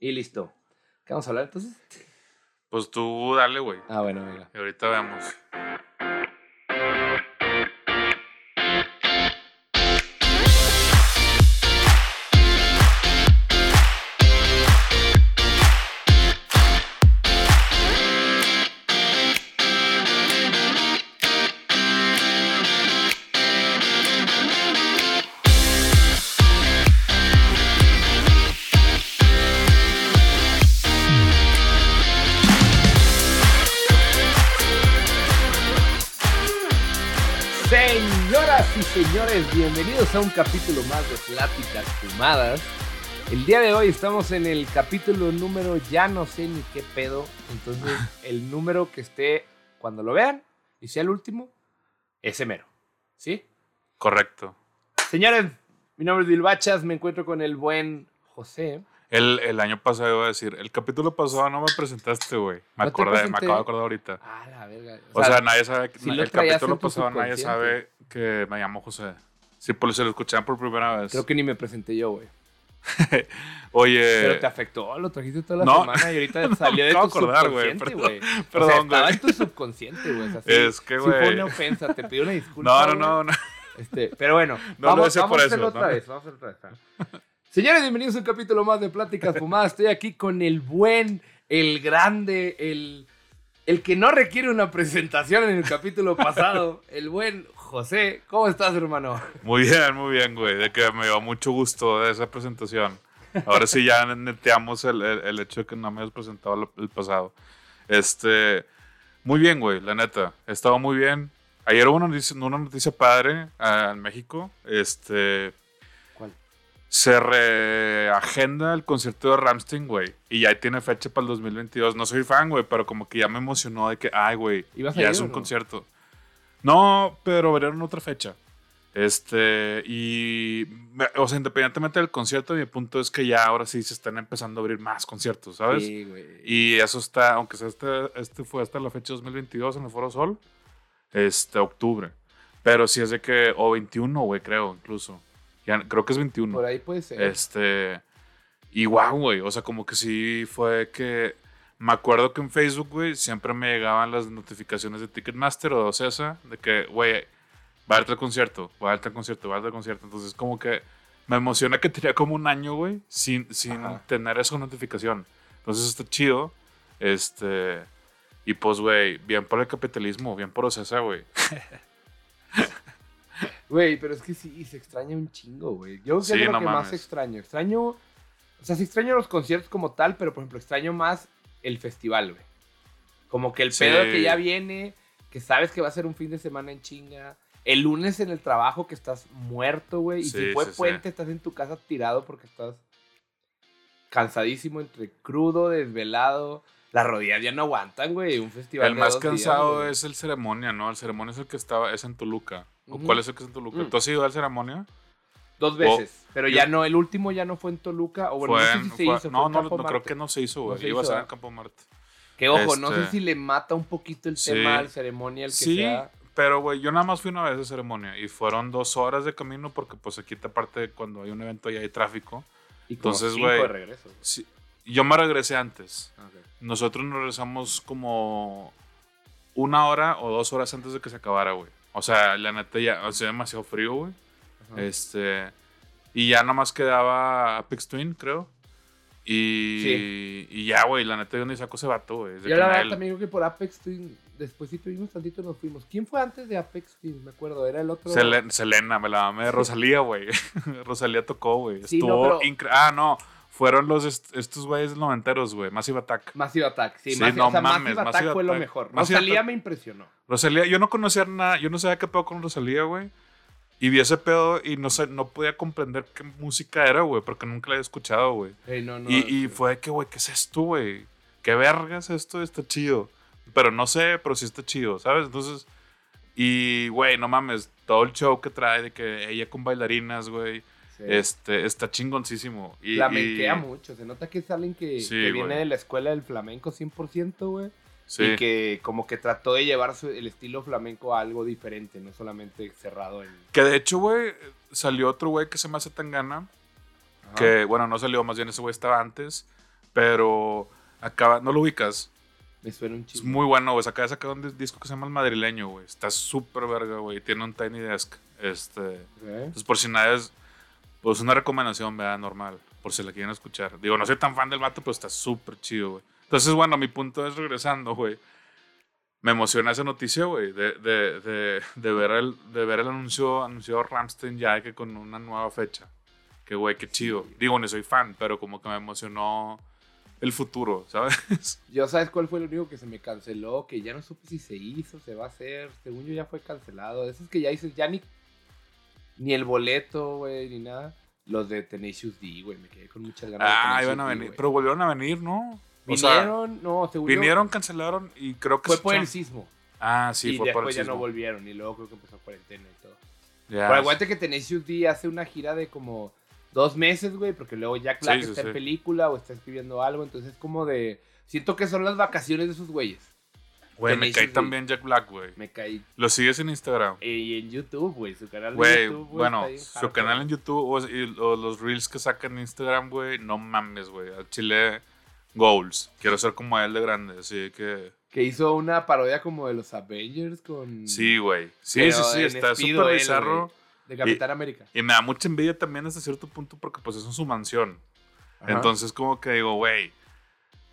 Y listo. ¿Qué vamos a hablar entonces? Pues tú dale, güey. Ah, bueno, venga. Y ahorita vemos. Bienvenidos a un capítulo más de Pláticas Fumadas. El día de hoy estamos en el capítulo número, ya no sé ni qué pedo. Entonces, el número que esté cuando lo vean y sea el último, ese mero. ¿Sí? Correcto. Señores, mi nombre es Dilbachas, me encuentro con el buen José. El, el año pasado iba a decir, el capítulo pasado no me presentaste, güey. Me No acordé, me acabo de acordar ahorita. Ah, la verga. O sea, nadie sabe, lo el capítulo pasado nadie sabe que me llamo José. Sí, por se lo escuchaban por primera vez. Creo que ni me presenté yo, güey. Oye, Pero te afectó, lo trajiste toda la no. semana y ahorita salió de Me acabo tu de acordar, güey, subconsciente, perdón, güey. O sea, perdón, estaba güey. en tu subconsciente, güey. O sea, sí- Es que, sí fue güey. una ofensa, te pido una disculpa. no, no, güey. no, no. Este, pero bueno, No lo vamos, decía vamos por a eso, hacerlo otra ¿no? vez. Vamos a hacerlo otra vez. ah. Señores, bienvenidos a un capítulo más de Pláticas Fumadas. Estoy aquí con el buen, el grande, el, el que no requiere una presentación en el capítulo pasado, el buen José. ¿Cómo estás, hermano? Muy bien, muy bien, güey. De que me dio mucho gusto de esa presentación. Ahora sí ya neteamos el, el, el hecho de que no me hayas presentado el, el pasado. Este, muy bien, güey, la neta. He estado muy bien. Ayer hubo una noticia, una noticia padre ah, en México. Este, ¿Cuál? se reagenda el concierto de Ramstein, güey. Y ya tiene fecha para el 2022. No soy fan, güey, pero como que ya me emocionó de que, ay, güey, ¿Ibas a ya ir es un no? concierto. No, pero verán otra fecha. Este, y, o sea, independientemente del concierto, mi punto es que ya ahora sí se están empezando a abrir más conciertos, ¿sabes? Sí, güey. Y eso está, aunque sea este, este fue hasta la fecha 2022 en el Foro Sol, este, octubre. Pero sí es de que, o 21, güey, creo, incluso. Ya, creo que es 21. Por ahí puede ser. Este. Y wow, güey. O sea, como que sí fue que. Me acuerdo que en Facebook, güey, siempre me llegaban las notificaciones de Ticketmaster o de Ocesa de que, güey, va a haber tal concierto, va a haber tal concierto, va a haber tal concierto. Entonces, como que me emociona que tenía como un año, güey, sin, sin Ajá. tener esa notificación. Entonces, está chido. Este. Y pues, güey, bien por el capitalismo, bien por Ocesa, güey. Güey, pero es que sí, se extraña un chingo, güey. Yo sé Sí, lo no que más extraño. Extraño, o sea, sí extraño los conciertos como tal, pero por ejemplo, extraño más el festival, güey. Como que el Sí. pedo que ya viene, que sabes que va a ser un fin de semana en chinga. El lunes en el trabajo que estás muerto, güey. Y si fue sí, puente, estás en tu casa tirado porque estás cansadísimo entre crudo, desvelado. Las rodillas ya no aguantan, güey. Un festival El de más dos cansado es el ceremonia, ¿no? El ceremonia es el que estaba, es en Toluca. ¿O. ¿Cuál es el que es en Toluca? Mm. ¿Tú has ido al ceremonia? Dos veces. pero yo- ya no, el último ya no fue en Toluca. O bueno, Fue no sé si se fue- hizo. no, no, no, creo que no se hizo, No güey. se Iba a ser en. Campo Marte. Que ojo, no sé Este- si le mata un poquito el Sí. tema al ceremonia, el que Sí, sea. pero, güey, yo nada más fui una vez de ceremonia y fueron dos horas de camino porque, pues, aquí, aparte, cuando hay un evento ya hay tráfico. Y como Entonces, güey, regreso. Sí, yo me regresé antes. Nosotros nos regresamos como una hora o dos horas antes de que se acabara, güey. O sea, la neta ya hacía demasiado frío, güey. Ajá. Este. Y ya nomás quedaba Apex Twin, creo. Y, Sí. y ya, güey, la neta yo ni saco ese vato, güey. Yo la verdad también creo que por Apex Twin, después sí tuvimos tantito nos fuimos. ¿Quién fue antes de Apex Twin? Me acuerdo, era el otro. Sele- Selena, me la mamé de Rosalía, güey. Rosalía tocó, güey. Sí, no, Estuvo pero- incre- Ah, no. Fueron los est- estos güeyes noventeros, güey. Massive Attack. Massive Attack, sí, Sí, Massive, no o sea, mames, Massive Attack Massive fue lo mejor. Massive Rosalía Attack- me impresionó. Rosalía, yo no conocía nada, yo no sabía qué pedo con Rosalía, güey. Y vi ese pedo y no sé, no podía comprender qué música era, güey, porque nunca la había escuchado, güey. Ey, no, no, y, y fue que, güey, ¿qué es esto, güey? ¿Qué verga es esto? Está chido. Pero no sé, pero sí está chido, ¿sabes? Entonces, y, güey, no mames, todo el show que trae de que ella con bailarinas, güey, Sí. este, está chingoncísimo. Y, Flamenquea y- mucho. Se nota que es alguien que, Sí, que viene de la escuela del flamenco 100%, güey. Sí, Y que como que trató de llevar el estilo flamenco a algo diferente, no solamente cerrado en... que de hecho, güey, salió otro güey que se me hace tan gana, Ajá. que, bueno, no salió, más bien ese güey estaba antes, pero acaba, no lo ubicas. Me suena un Es chico. muy bueno, güey. Acaba de sacar un disco que se llama El Madrileño, güey. Está súper verga, güey. Tiene un Tiny Desk. Este. Entonces, por si nada es. Pues una recomendación, ¿verdad? Normal. Por si la quieren escuchar. Digo, no soy tan fan del vato, pero está súper chido, güey. Entonces, bueno, mi punto es regresando, güey. Me emociona esa noticia, güey. De, de, de, de, ver el, de ver el anuncio, anunció Ramstein ya que con una nueva fecha. Que, güey, qué chido. Digo, no soy fan, pero como que me emocionó el futuro, ¿sabes? Yo, ¿sabes cuál fue el único que se me canceló? Que ya no supe si se hizo, se va a hacer. Según yo ya fue cancelado. Esos que ya dices, ya ni, ni el boleto, güey, ni nada. Los de Tenacious D, güey. Me quedé con muchas ganas Ah, iban a venir. Pero volvieron a venir, ¿no? O sea, Vinieron, no, según yo, vinieron, cancelaron y creo que Fue por el sismo. Ah, sí, y fue por el después ya no sismo. volvieron. Y luego creo que empezó cuarentena y todo. Pero aguante que Tenacious D hace una gira de como dos meses, güey, porque luego Jack Black Sí, sí, está sí. en película o está escribiendo algo, entonces es como de... Siento que son las vacaciones de esos güeyes. Güey, me D. también Jack Black, güey. Me caí. Lo sigues en Instagram. Y en YouTube, güey, su canal de Güey, YouTube, güey, bueno, su canal en YouTube o, y- o los reels que saca en Instagram, güey, no mames, güey. Al chile, goals. Quiero ser como él de grande, así que... Que hizo una parodia como de los Avengers con... Sí, güey. Sí, Pero sí, sí, está súper bizarro. De Capitán América. Y me da mucha envidia también hasta cierto punto porque pues es en su mansión. Ajá. Entonces como que digo, güey,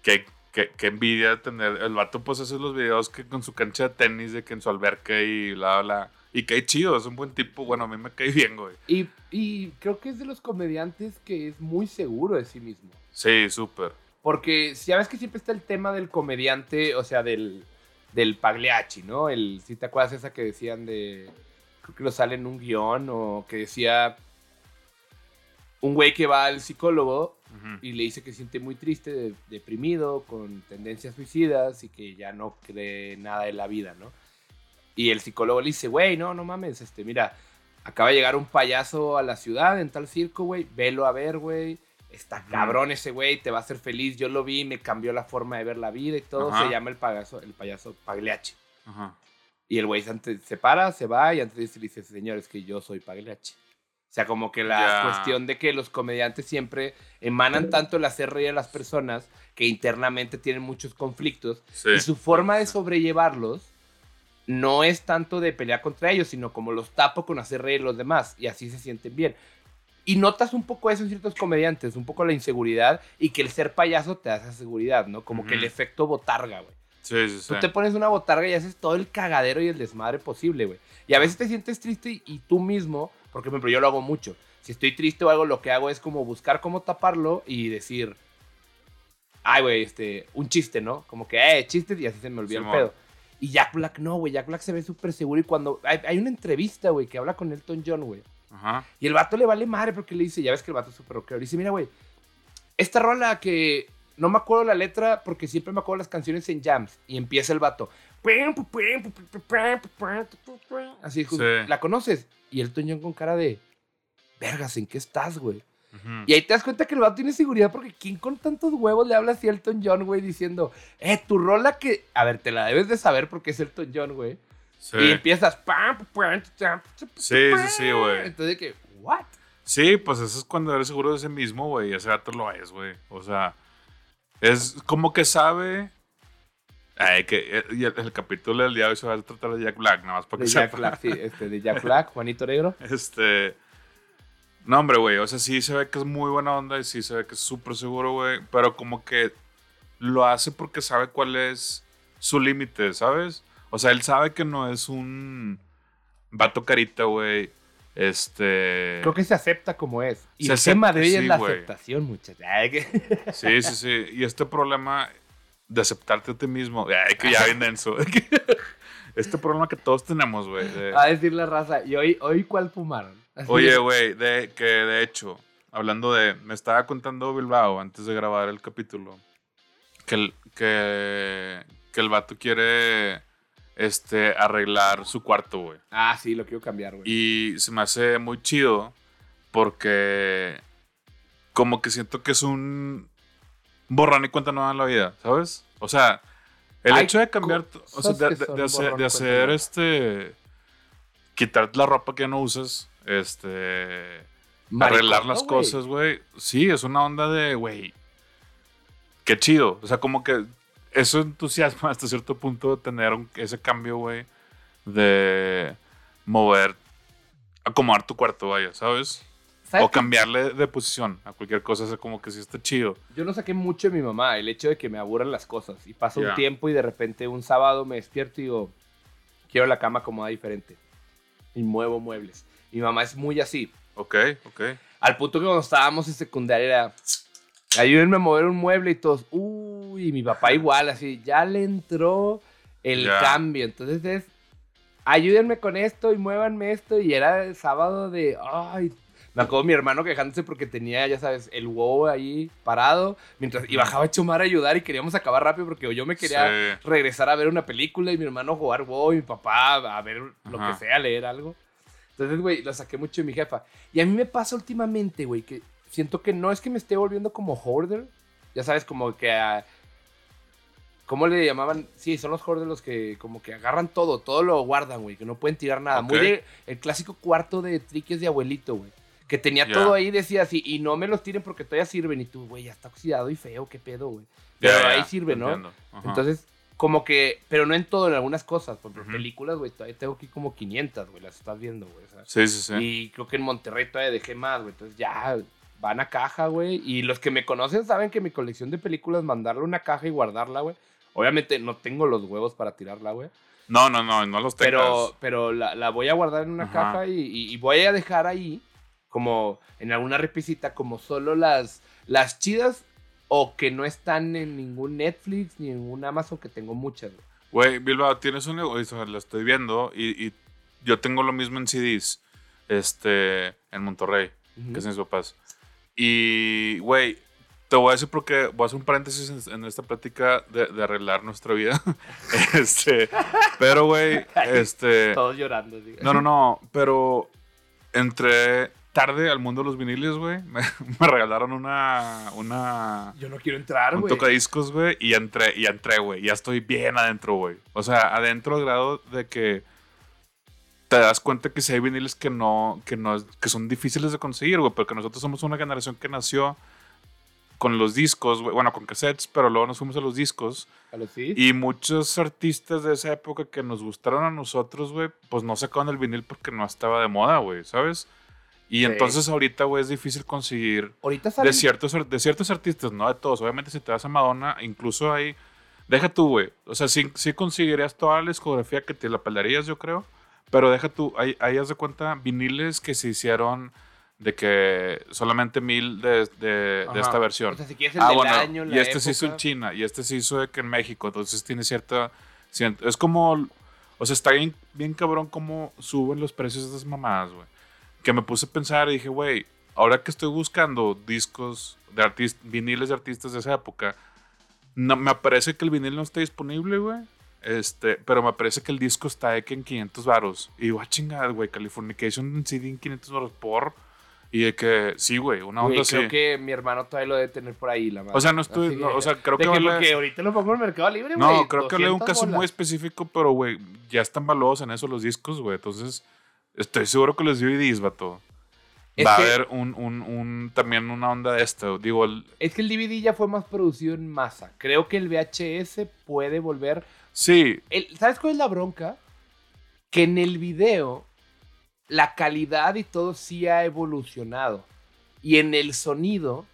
qué, qué, qué envidia tener. El vato pues hace los videos que con su cancha de tenis, de que en su alberca y bla, bla. Y cae chido, es un buen tipo. Bueno, a mí me cae bien, güey. Y, y creo que es de los comediantes que es muy seguro de sí mismo. Sí, súper. Porque ya ves que siempre está el tema del comediante, o sea, del, del Pagliacci, ¿no? El, si te acuerdas esa que decían de, creo que lo sale en un guion, o que decía un güey que va al psicólogo Ujú. y le dice que se siente muy triste, de- deprimido, con tendencias suicidas y que ya no cree nada en la vida, ¿no? Y el psicólogo le dice, güey, no, no mames, este, mira, acaba de llegar un payaso a la ciudad en tal circo, güey, velo a ver, güey. Está cabrón ese güey, te va a hacer feliz. Yo lo vi, me cambió la forma de ver la vida y todo. Ajá. Se llama el payaso, el payaso Pagliacci. Ajá. Y el güey antes se para, se va y antes le dice, señor, es que yo soy Pagliacci. O sea, como que la Ya. cuestión de que los comediantes siempre emanan tanto el hacer reír a las personas que internamente tienen muchos conflictos Sí. y su forma de sobrellevarlos no es tanto de pelear contra ellos, sino como los tapo con hacer reír a los demás y así se sienten bien. Y notas un poco eso en ciertos comediantes, un poco la inseguridad y que el ser payaso te da esa seguridad, ¿no? Como que el efecto botarga, güey. Sí, sí, sí. Tú te pones una botarga y haces todo el cagadero y el desmadre posible, güey. Y a veces te sientes triste y, y tú mismo, porque por ejemplo yo lo hago mucho. Si estoy triste o algo, lo que hago es como buscar cómo taparlo y decir, ay, güey, este, un chiste, ¿no? Como que, eh, chistes y así se me olvida el pedo. Y Jack Black no, güey. Jack Black se ve súper seguro y cuando hay, hay una entrevista, güey, que habla con Elton John, güey. Ajá. Y el vato le vale madre porque le dice, ya ves que el vato es súper rockero. Le dice, mira, güey, esta rola que no me acuerdo la letra porque siempre me acuerdo las canciones en jams. Y empieza el vato. Así, Sí. ¿la conoces? Y el John con cara de, vergas, ¿en qué estás, güey? Y ahí te das cuenta que el vato tiene seguridad porque ¿quién con tantos huevos le habla así a Elton John, güey? Diciendo, eh, tu rola que... A ver, te la debes de saber porque es Elton John, güey. Sí. Y empiezas... Sí, sí, sí, güey. Entonces, que, ¿what? Sí, pues eso es cuando eres seguro de sí mismo, güey. Ese gato lo es, güey. O sea, es como que sabe. Ay, que y el, el capítulo del día de hoy se va a tratar de Jack Black, nada más para De que Jack sepa. Black, sí, este, de Jack Black, Juanito Negro. Este. No, hombre, güey. O sea, sí se ve que es muy buena onda y sí se ve que es súper seguro, güey. Pero como que lo hace porque sabe cuál es su límite, ¿sabes? O sea, él sabe que no es un vato carita, güey. Este. Creo que se acepta como es. Y Se el tema de acepta, es la aceptación, muchachos. Sí, sí, sí. Y este problema de aceptarte a ti mismo. Ay, que ya bien denso. Este problema que todos tenemos, güey. de- A decir la raza. ¿Y hoy, hoy cuál fumaron? Así Oye, güey, de, que de hecho, hablando de. Me estaba contando Bilbao antes de grabar el capítulo. Que el, que, que el vato quiere este, arreglar su cuarto, güey. Ah, sí, lo quiero cambiar, güey. Y se me hace muy chido porque como que siento que es un borrón y cuenta nueva en la vida, ¿sabes? O sea, el hecho de cambiar, o sea, de, hacer, de este, quitar la ropa que no usas, este, Maricón, arreglar las cosas, güey. Sí, es una onda de, güey, qué chido. O sea, como que eso entusiasma hasta cierto punto tener un- ese cambio, güey, de mover, acomodar tu cuarto, vaya, ¿sabes? ¿Sabes O qué? cambiarle de posición a cualquier cosa, o sea, como que sí está chido. Yo no saqué mucho de mi mamá, el hecho de que me aburran las cosas. Y pasa un tiempo y de repente un sábado me despierto y digo, quiero la cama acomodada diferente. Y muevo muebles. Mi mamá es muy así. Ok, ok. Al punto que cuando estábamos en secundaria era, ayúdenme a mover un mueble y todos, uy, y mi papá igual, así, ya le entró el Ya. cambio. Entonces es, ayúdenme con esto y muévanme esto. Y era el sábado de, ay, me acuerdo mi hermano quejándose porque tenía, ya sabes, el huevo ahí parado, mientras, y bajaba a Chumar a ayudar y queríamos acabar rápido porque yo me quería Sí. regresar a ver una película y mi hermano jugar WoW y mi papá a ver lo Ajá. que sea, leer algo. Entonces, güey, lo saqué mucho de mi jefa. Y a mí me pasa últimamente, güey, que siento que no es que me esté volviendo como hoarder. Ya sabes, como que... ah, ¿Cómo le llamaban? Sí, son los hoarders los que como que agarran todo, todo lo guardan, güey, que no pueden tirar nada. Muy de- el clásico cuarto de triques de abuelito, güey. Que tenía todo ahí, decía así, y no me los tiren porque todavía sirven. Y tú, güey, ya está oxidado y feo, qué pedo, güey. Pero ahí sirve, ¿no? Entonces, como que, pero no en todo, en algunas cosas. Por ejemplo, películas, güey, todavía tengo aquí como 500, güey, las estás viendo, güey. Sí, sí, sí. Y creo que en Monterrey todavía dejé más, güey. Entonces ya van a caja, güey. Y los que me conocen saben que mi colección de películas, mandarle una caja y guardarla, güey. Obviamente no tengo los huevos para tirarla, güey. No, no, no, no los tengas. Pero, pero la, la voy a guardar en una Ajá. caja y, y- y voy a dejar ahí, como en alguna repisita, como solo las, las chidas o que no están en ningún Netflix ni en un Amazon, que tengo muchas, güey. Güey, Bilbao, tienes un negocio, lo estoy viendo y, y yo tengo lo mismo en CDs, este, en Monterrey, Ujú. que es mis papás. Y, güey, te voy a decir porque voy a hacer un paréntesis en, en esta plática de, de arreglar nuestra vida. este, pero, güey, este, Todos llorando. así. no, no, no, pero entré tarde al mundo de los viniles, güey. Me, me regalaron una, una, Yo no quiero entrar, un güey. tocadiscos, güey, y entré, y entré, güey. Ya estoy bien adentro, güey. O sea, adentro al grado de que te das cuenta que si hay viniles que no, que no, que son difíciles de conseguir, güey, porque nosotros somos una generación que nació con los discos, bueno, con cassettes, pero luego nos fuimos a los discos. ¿A los sí? Y muchos artistas de esa época que nos gustaron a nosotros, güey, pues no sacaban el vinil porque no estaba de moda, güey, ¿sabes? Y Sí. entonces ahorita, güey, es difícil conseguir Ahorita salen... de ciertos, de ciertos artistas, no de todos. Obviamente, si te vas a Madonna, incluso hay. Deja tú, güey. O sea, sí, sí conseguirías toda la discografía que te la pelarías, yo creo. Pero deja tú, hay, hay haz de cuenta, viniles que se hicieron de que solamente mil de, de, esta versión. O sea, si quieres el Ah, del bueno, año, y este se hizo en. China, y este se hizo de que en México, entonces tiene cierta... Es como... O sea, está bien, bien cabrón cómo suben los precios de esas mamadas, güey. Que me puse a pensar y dije, güey, ahora que estoy buscando discos de artistas, viniles de artistas de esa época, no, me parece que el vinil no está disponible, güey. Este, pero me parece que el disco está de que en 500 varos. Y digo, ah, chingada, güey, Californication en CD en 500 varos por... Y de que, sí, güey, una Güey, onda creo así. que mi hermano todavía lo debe tener por ahí, la madre. O sea, no estoy, no, o sea, creo de que, que, porque ahorita lo pongo en Mercado Libre, güey. No, creo que hablé de un 200 caso muy específico, pero, güey, ya están valuados en eso los discos, güey. Entonces, estoy seguro que los DVDs, vato. Es Va a haber un, un, un, también una onda de esto. Digo, el- Es que el DVD ya fue más producido en masa. Creo que el VHS puede volver. sí, el- ¿Sabes cuál es la bronca? Que en el video la calidad y todo sí ha evolucionado. Y en el sonido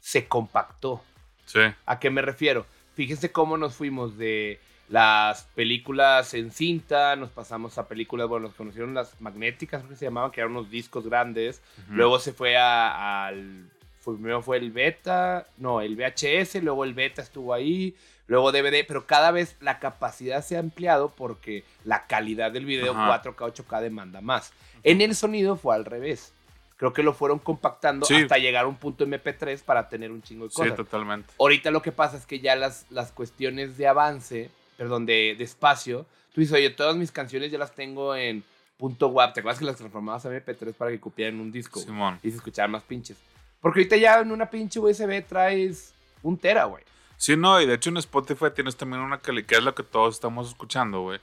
se compactó. sí, ¿A qué me refiero? Fíjense cómo nos fuimos de las películas en cinta, nos pasamos a películas, bueno, nos conocieron las magnéticas, creo que se llamaban, que eran unos discos grandes. Luego se fue a- al. primero fue el beta, no, el VHS, luego el beta estuvo ahí, luego DVD, pero cada vez la capacidad se ha ampliado porque la calidad del video Ajá. 4K, 8K demanda más. En el sonido fue al revés. Creo que lo fueron compactando Sí. hasta llegar a un punto MP3 para tener un chingo de sí, cosas. totalmente. Ahorita lo que pasa es que ya las, las cuestiones de avance, perdón, de, de espacio, tú dices, oye, todas mis canciones ya las tengo en punto WAP. ¿Te acuerdas que las transformabas a MP3 para que copiaran un disco? Simón. Y se escucharan más pinches. Porque ahorita ya en una pinche USB traes un tera, güey. Sí, no, y de hecho en Spotify tienes también una calidad, que es lo que todos estamos escuchando, güey.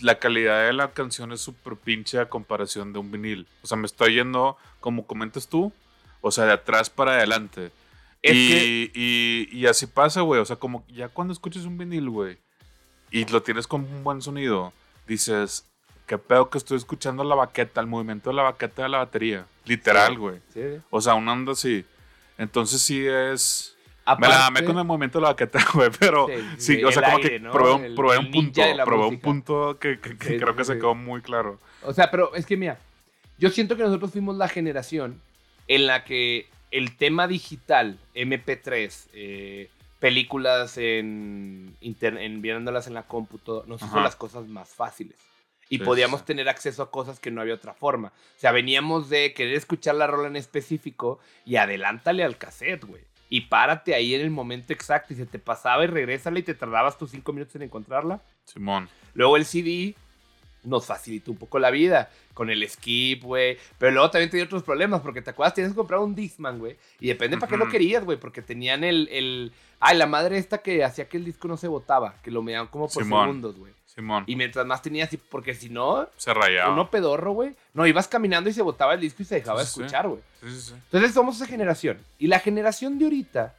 La calidad de la canción es súper pinche a comparación de un vinil. O sea, me estoy yendo, como comentas tú, o sea, de atrás para adelante. Es y, que- y, y así pasa, güey. O sea, como ya cuando escuchas un vinil, güey, y lo tienes con un buen sonido, dices, qué pedo que estoy escuchando la baqueta, el movimiento de la baqueta de la batería. Literal, Sí. güey. Sí. O sea, una onda así. Entonces sí es... Me la amé con el movimiento de la baqueta, güey, pero Sí, o sea, como aire, que ¿no? probé un, El- probé el un punto, probé un punto que, que- que Sí, creo sí, que se quedó muy claro. O sea, pero es que mira, yo siento que nosotros fuimos la generación en la que el tema digital, MP3, eh, películas en, en viéndolas en la cómputo, nos hizo Ajá. las cosas más fáciles. Y Sí, podíamos sí. tener acceso a cosas que no había otra forma. O sea, veníamos de querer escuchar la rola en específico y adelántale al cassette, güey. Y párate ahí en el momento exacto y se te pasaba y regrésale y te tardabas tus cinco minutos en encontrarla. Simón. Luego el CD nos facilitó un poco la vida con el skip, güey. Pero luego también tenía otros problemas, porque te acuerdas, tienes que comprar un Discman, güey. Y depende para qué lo querías, güey, porque tenían el, el... Ay, la madre esta que hacía que el disco no se botaba, que lo medían como por Simón. segundos, güey. Simón. Y mientras más tenías, porque si no, se rayaba. uno pedorro, güey. No, ibas caminando y se botaba el disco y se dejaba sí. escuchar, güey. Sí, sí, sí. Entonces somos esa generación. Y la generación de ahorita,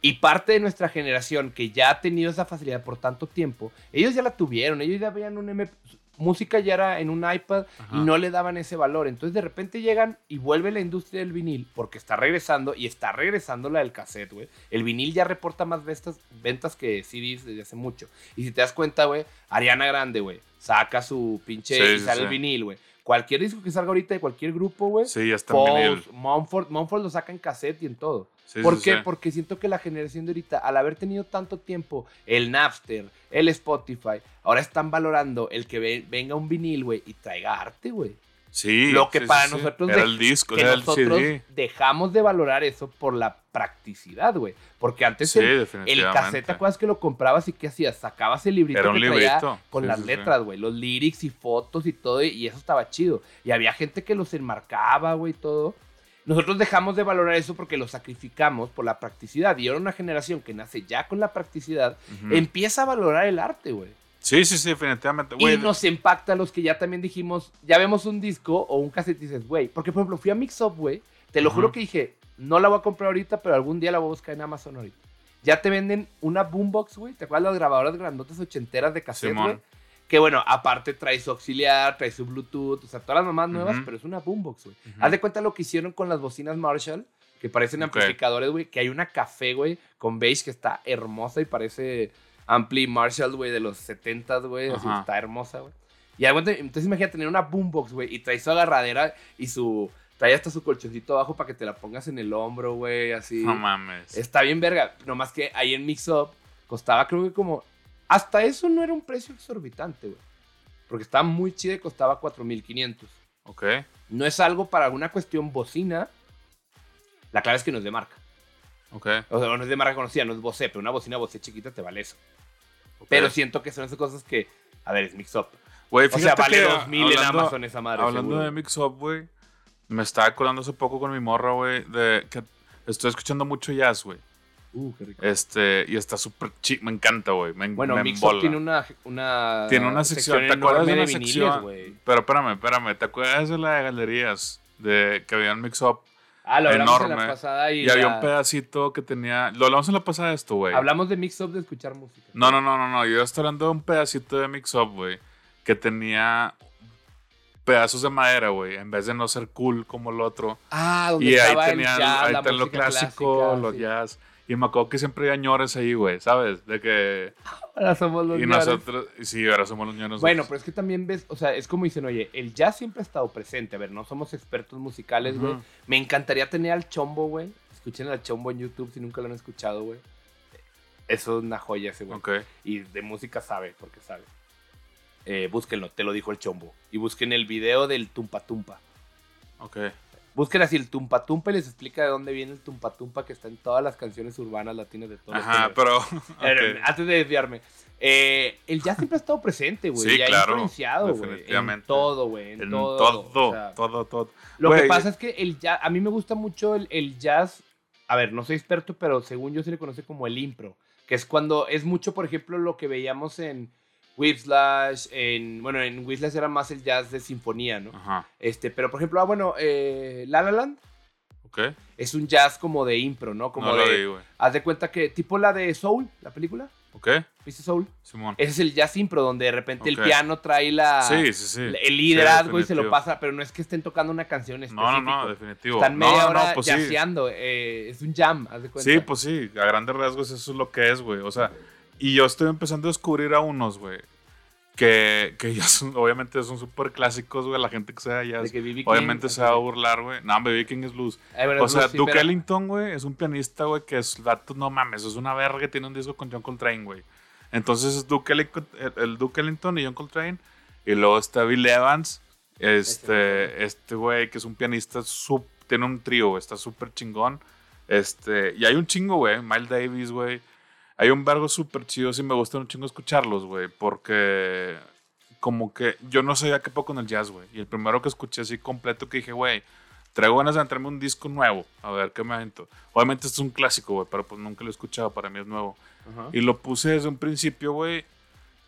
y parte de nuestra generación que ya ha tenido esa facilidad por tanto tiempo, ellos ya la tuvieron, ellos ya veían un MP, música ya era en un iPad Ajá. y no le daban ese valor. Entonces de repente llegan y vuelve la industria del vinil porque está regresando y está regresando la del cassette, güey. El vinil ya reporta más ventas, ventas que CDs desde hace mucho. Y si te das cuenta, güey, Ariana Grande, güey, saca su pinche Sí, y sí, sale el vinil, güey. Cualquier disco que salga ahorita de cualquier grupo, güey. Sí, ya está Mumford, Mumford lo saca en cassette y en todo. Sí, ¿Por qué? sí. Porque siento que la generación de ahorita, al haber tenido tanto tiempo el Napster, el Spotify, ahora están valorando el que ve- venga un vinil, güey, y traiga arte, güey. Sí, Lo que sí, para sí, nosotros Era el disco, Que era el nosotros CD. dejamos de valorar eso por la practicidad, güey. Porque antes el, el cassette, ¿te acuerdas que lo comprabas y qué hacías? Sacabas el librito Era un que traía librito. con las letras, güey, los lyrics y fotos y todo, y eso estaba chido. Y había gente que los enmarcaba, güey, todo. Nosotros dejamos de valorar eso porque lo sacrificamos por la practicidad. Y ahora una generación que nace ya con la practicidad empieza a valorar el arte, güey. Sí, sí, sí, definitivamente. Y Güey, nos impacta a los que ya también dijimos, ya vemos un disco o un cassette y dices, güey, porque por ejemplo fui a Mix Up, güey, te lo juro que dije, no la voy a comprar ahorita, pero algún día la voy a buscar en Amazon ahorita. Ya te venden una boombox, güey, ¿te acuerdas las grabadoras grandotas ochenteras de cassette, güey? Que bueno, aparte trae su auxiliar, trae su Bluetooth, o sea, todas las mamás nuevas, pero es una boombox, güey. Haz de cuenta lo que hicieron con las bocinas Marshall, que parecen amplificadores, güey, que hay una café, güey, con beige que está hermosa y parece ampli Marshall, güey, de los 70s, güey, así está hermosa, güey. Y entonces imagínate tener una boombox, güey, y trae su agarradera y su... Trae hasta su colchoncito abajo para que te la pongas en el hombro, güey, así. No mames. Está bien verga. Nomás que ahí en Mix Up costaba creo que como... Hasta eso no era un precio exorbitante, güey. Porque estaba muy chida y costaba 4.500. Ok. No es algo para alguna cuestión bocina. La clave es que no es de marca. Ok. O sea, no es de marca conocida, no es Bose, pero una bocina Bose chiquita te vale eso. ok. Pero siento que son esas cosas que... A ver, es Mix Up. Güey, O sea, vale que 2.000 en Amazon esa madre, Hablando seguro. de Mix Up, güey, me estaba acordando hace poco con mi morra, güey, de que estoy escuchando mucho jazz, güey. Uh, qué rico. Este, y está súper chido, me encanta, güey. Bueno, me Mix Up tiene una, una, Tiene una sección, ¿te enorme acuerdas de una viniles, sección? güey. Pero espérame, espérame, ¿te acuerdas de la de galerías? De que había un Mix Up Ah, lo hablamos en la pasada y, y, había la- un pedacito que tenía. Lo hablamos en la pasada de esto, güey. Hablamos de Mix Up de escuchar música. No, no, no, no, no. Yo estoy hablando de un pedacito de Mix Up, güey. Que tenía pedazos de madera, güey. En vez de no ser cool como el otro. Ah, donde Y ahí tenían, jazz, ahí la lo clásico, clásica, los sí. jazz. Y me acuerdo que siempre había ñores ahí, güey, ¿sabes? De que. Ahora somos los y ñores. nosotros. Sí, ahora somos los ñores. Bueno, pero es que también ves, o sea, es como dicen, oye, el jazz siempre ha estado presente. A ver, no somos expertos musicales, güey. Me encantaría tener al chombo, güey. Escuchen al chombo en YouTube si nunca lo han escuchado, güey. Eso es una joya ese, güey. Ok. Y de música sabe, porque sabe. Eh, búsquenlo, te lo dijo el chombo. Y busquen el video del Tumpa Tumpa. Ok. Busquen así el Tumpa Tumpa y les explica de dónde viene el Tumpa Tumpa que está en todas las canciones urbanas latinas de todos Ajá, pero. Antes de desviarme. eh, el jazz siempre ha estado presente, güey. Sí, y ha claro, influenciado, güey. En todo, güey. En, En todo. todo, o sea, todo, todo. lo que pasa es que el jazz, a mí me gusta mucho el, el jazz. A ver, no soy experto, pero según yo se le conoce como el impro. Que es cuando es mucho, por ejemplo, lo que veíamos en Whiplash. En, bueno, en Whiplash era más el jazz de sinfonía, ¿no? Ajá. Este, pero por ejemplo, ah, bueno, eh, La La Land. Ok. Ok. Es un jazz como de impro, ¿no? Como no lo de. vi, haz de cuenta que, tipo la de Soul, la película. Ok, ¿Viste Soul? Simón. Ese es el jazz impro, donde de repente el piano trae la. Sí, sí, sí. El liderazgo y se lo pasa, pero no es que estén tocando una canción No, específica. no, no, definitivo. Están No, media no, hora pues eh, es un jam, haz de cuenta. Sí, pues sí, a grandes rasgos eso es lo que es, güey. O sea, y yo estoy empezando a descubrir a unos, güey, que, que ya son, obviamente son súper clásicos, güey. La gente que sea que B.B. King, obviamente se va a burlar, güey. No, Baby King es. Eh, bueno, O sea, sí, Duke pero- Ellington, güey, es un pianista, güey, que es no mames, es una verga que tiene un disco con John Coltrane, güey. Entonces es Duke Ellington, el, el Duke Ellington y John Coltrane. Y luego está Bill Evans, este, este güey, que es un pianista, sup- tiene un trío, está súper chingón. Este, y hay un chingo, güey, Miles Davis, güey. Hay un vergo súper chido, sí me gusta un chingo escucharlos, güey, porque como que yo no sabía qué poco con el jazz, güey. Y el primero que escuché así completo que dije, güey, traigo ganas de entrarme un disco nuevo, a ver qué me avento. Obviamente esto es un clásico, güey, pero pues nunca lo he escuchado, para mí es nuevo. Y lo puse desde un principio, güey,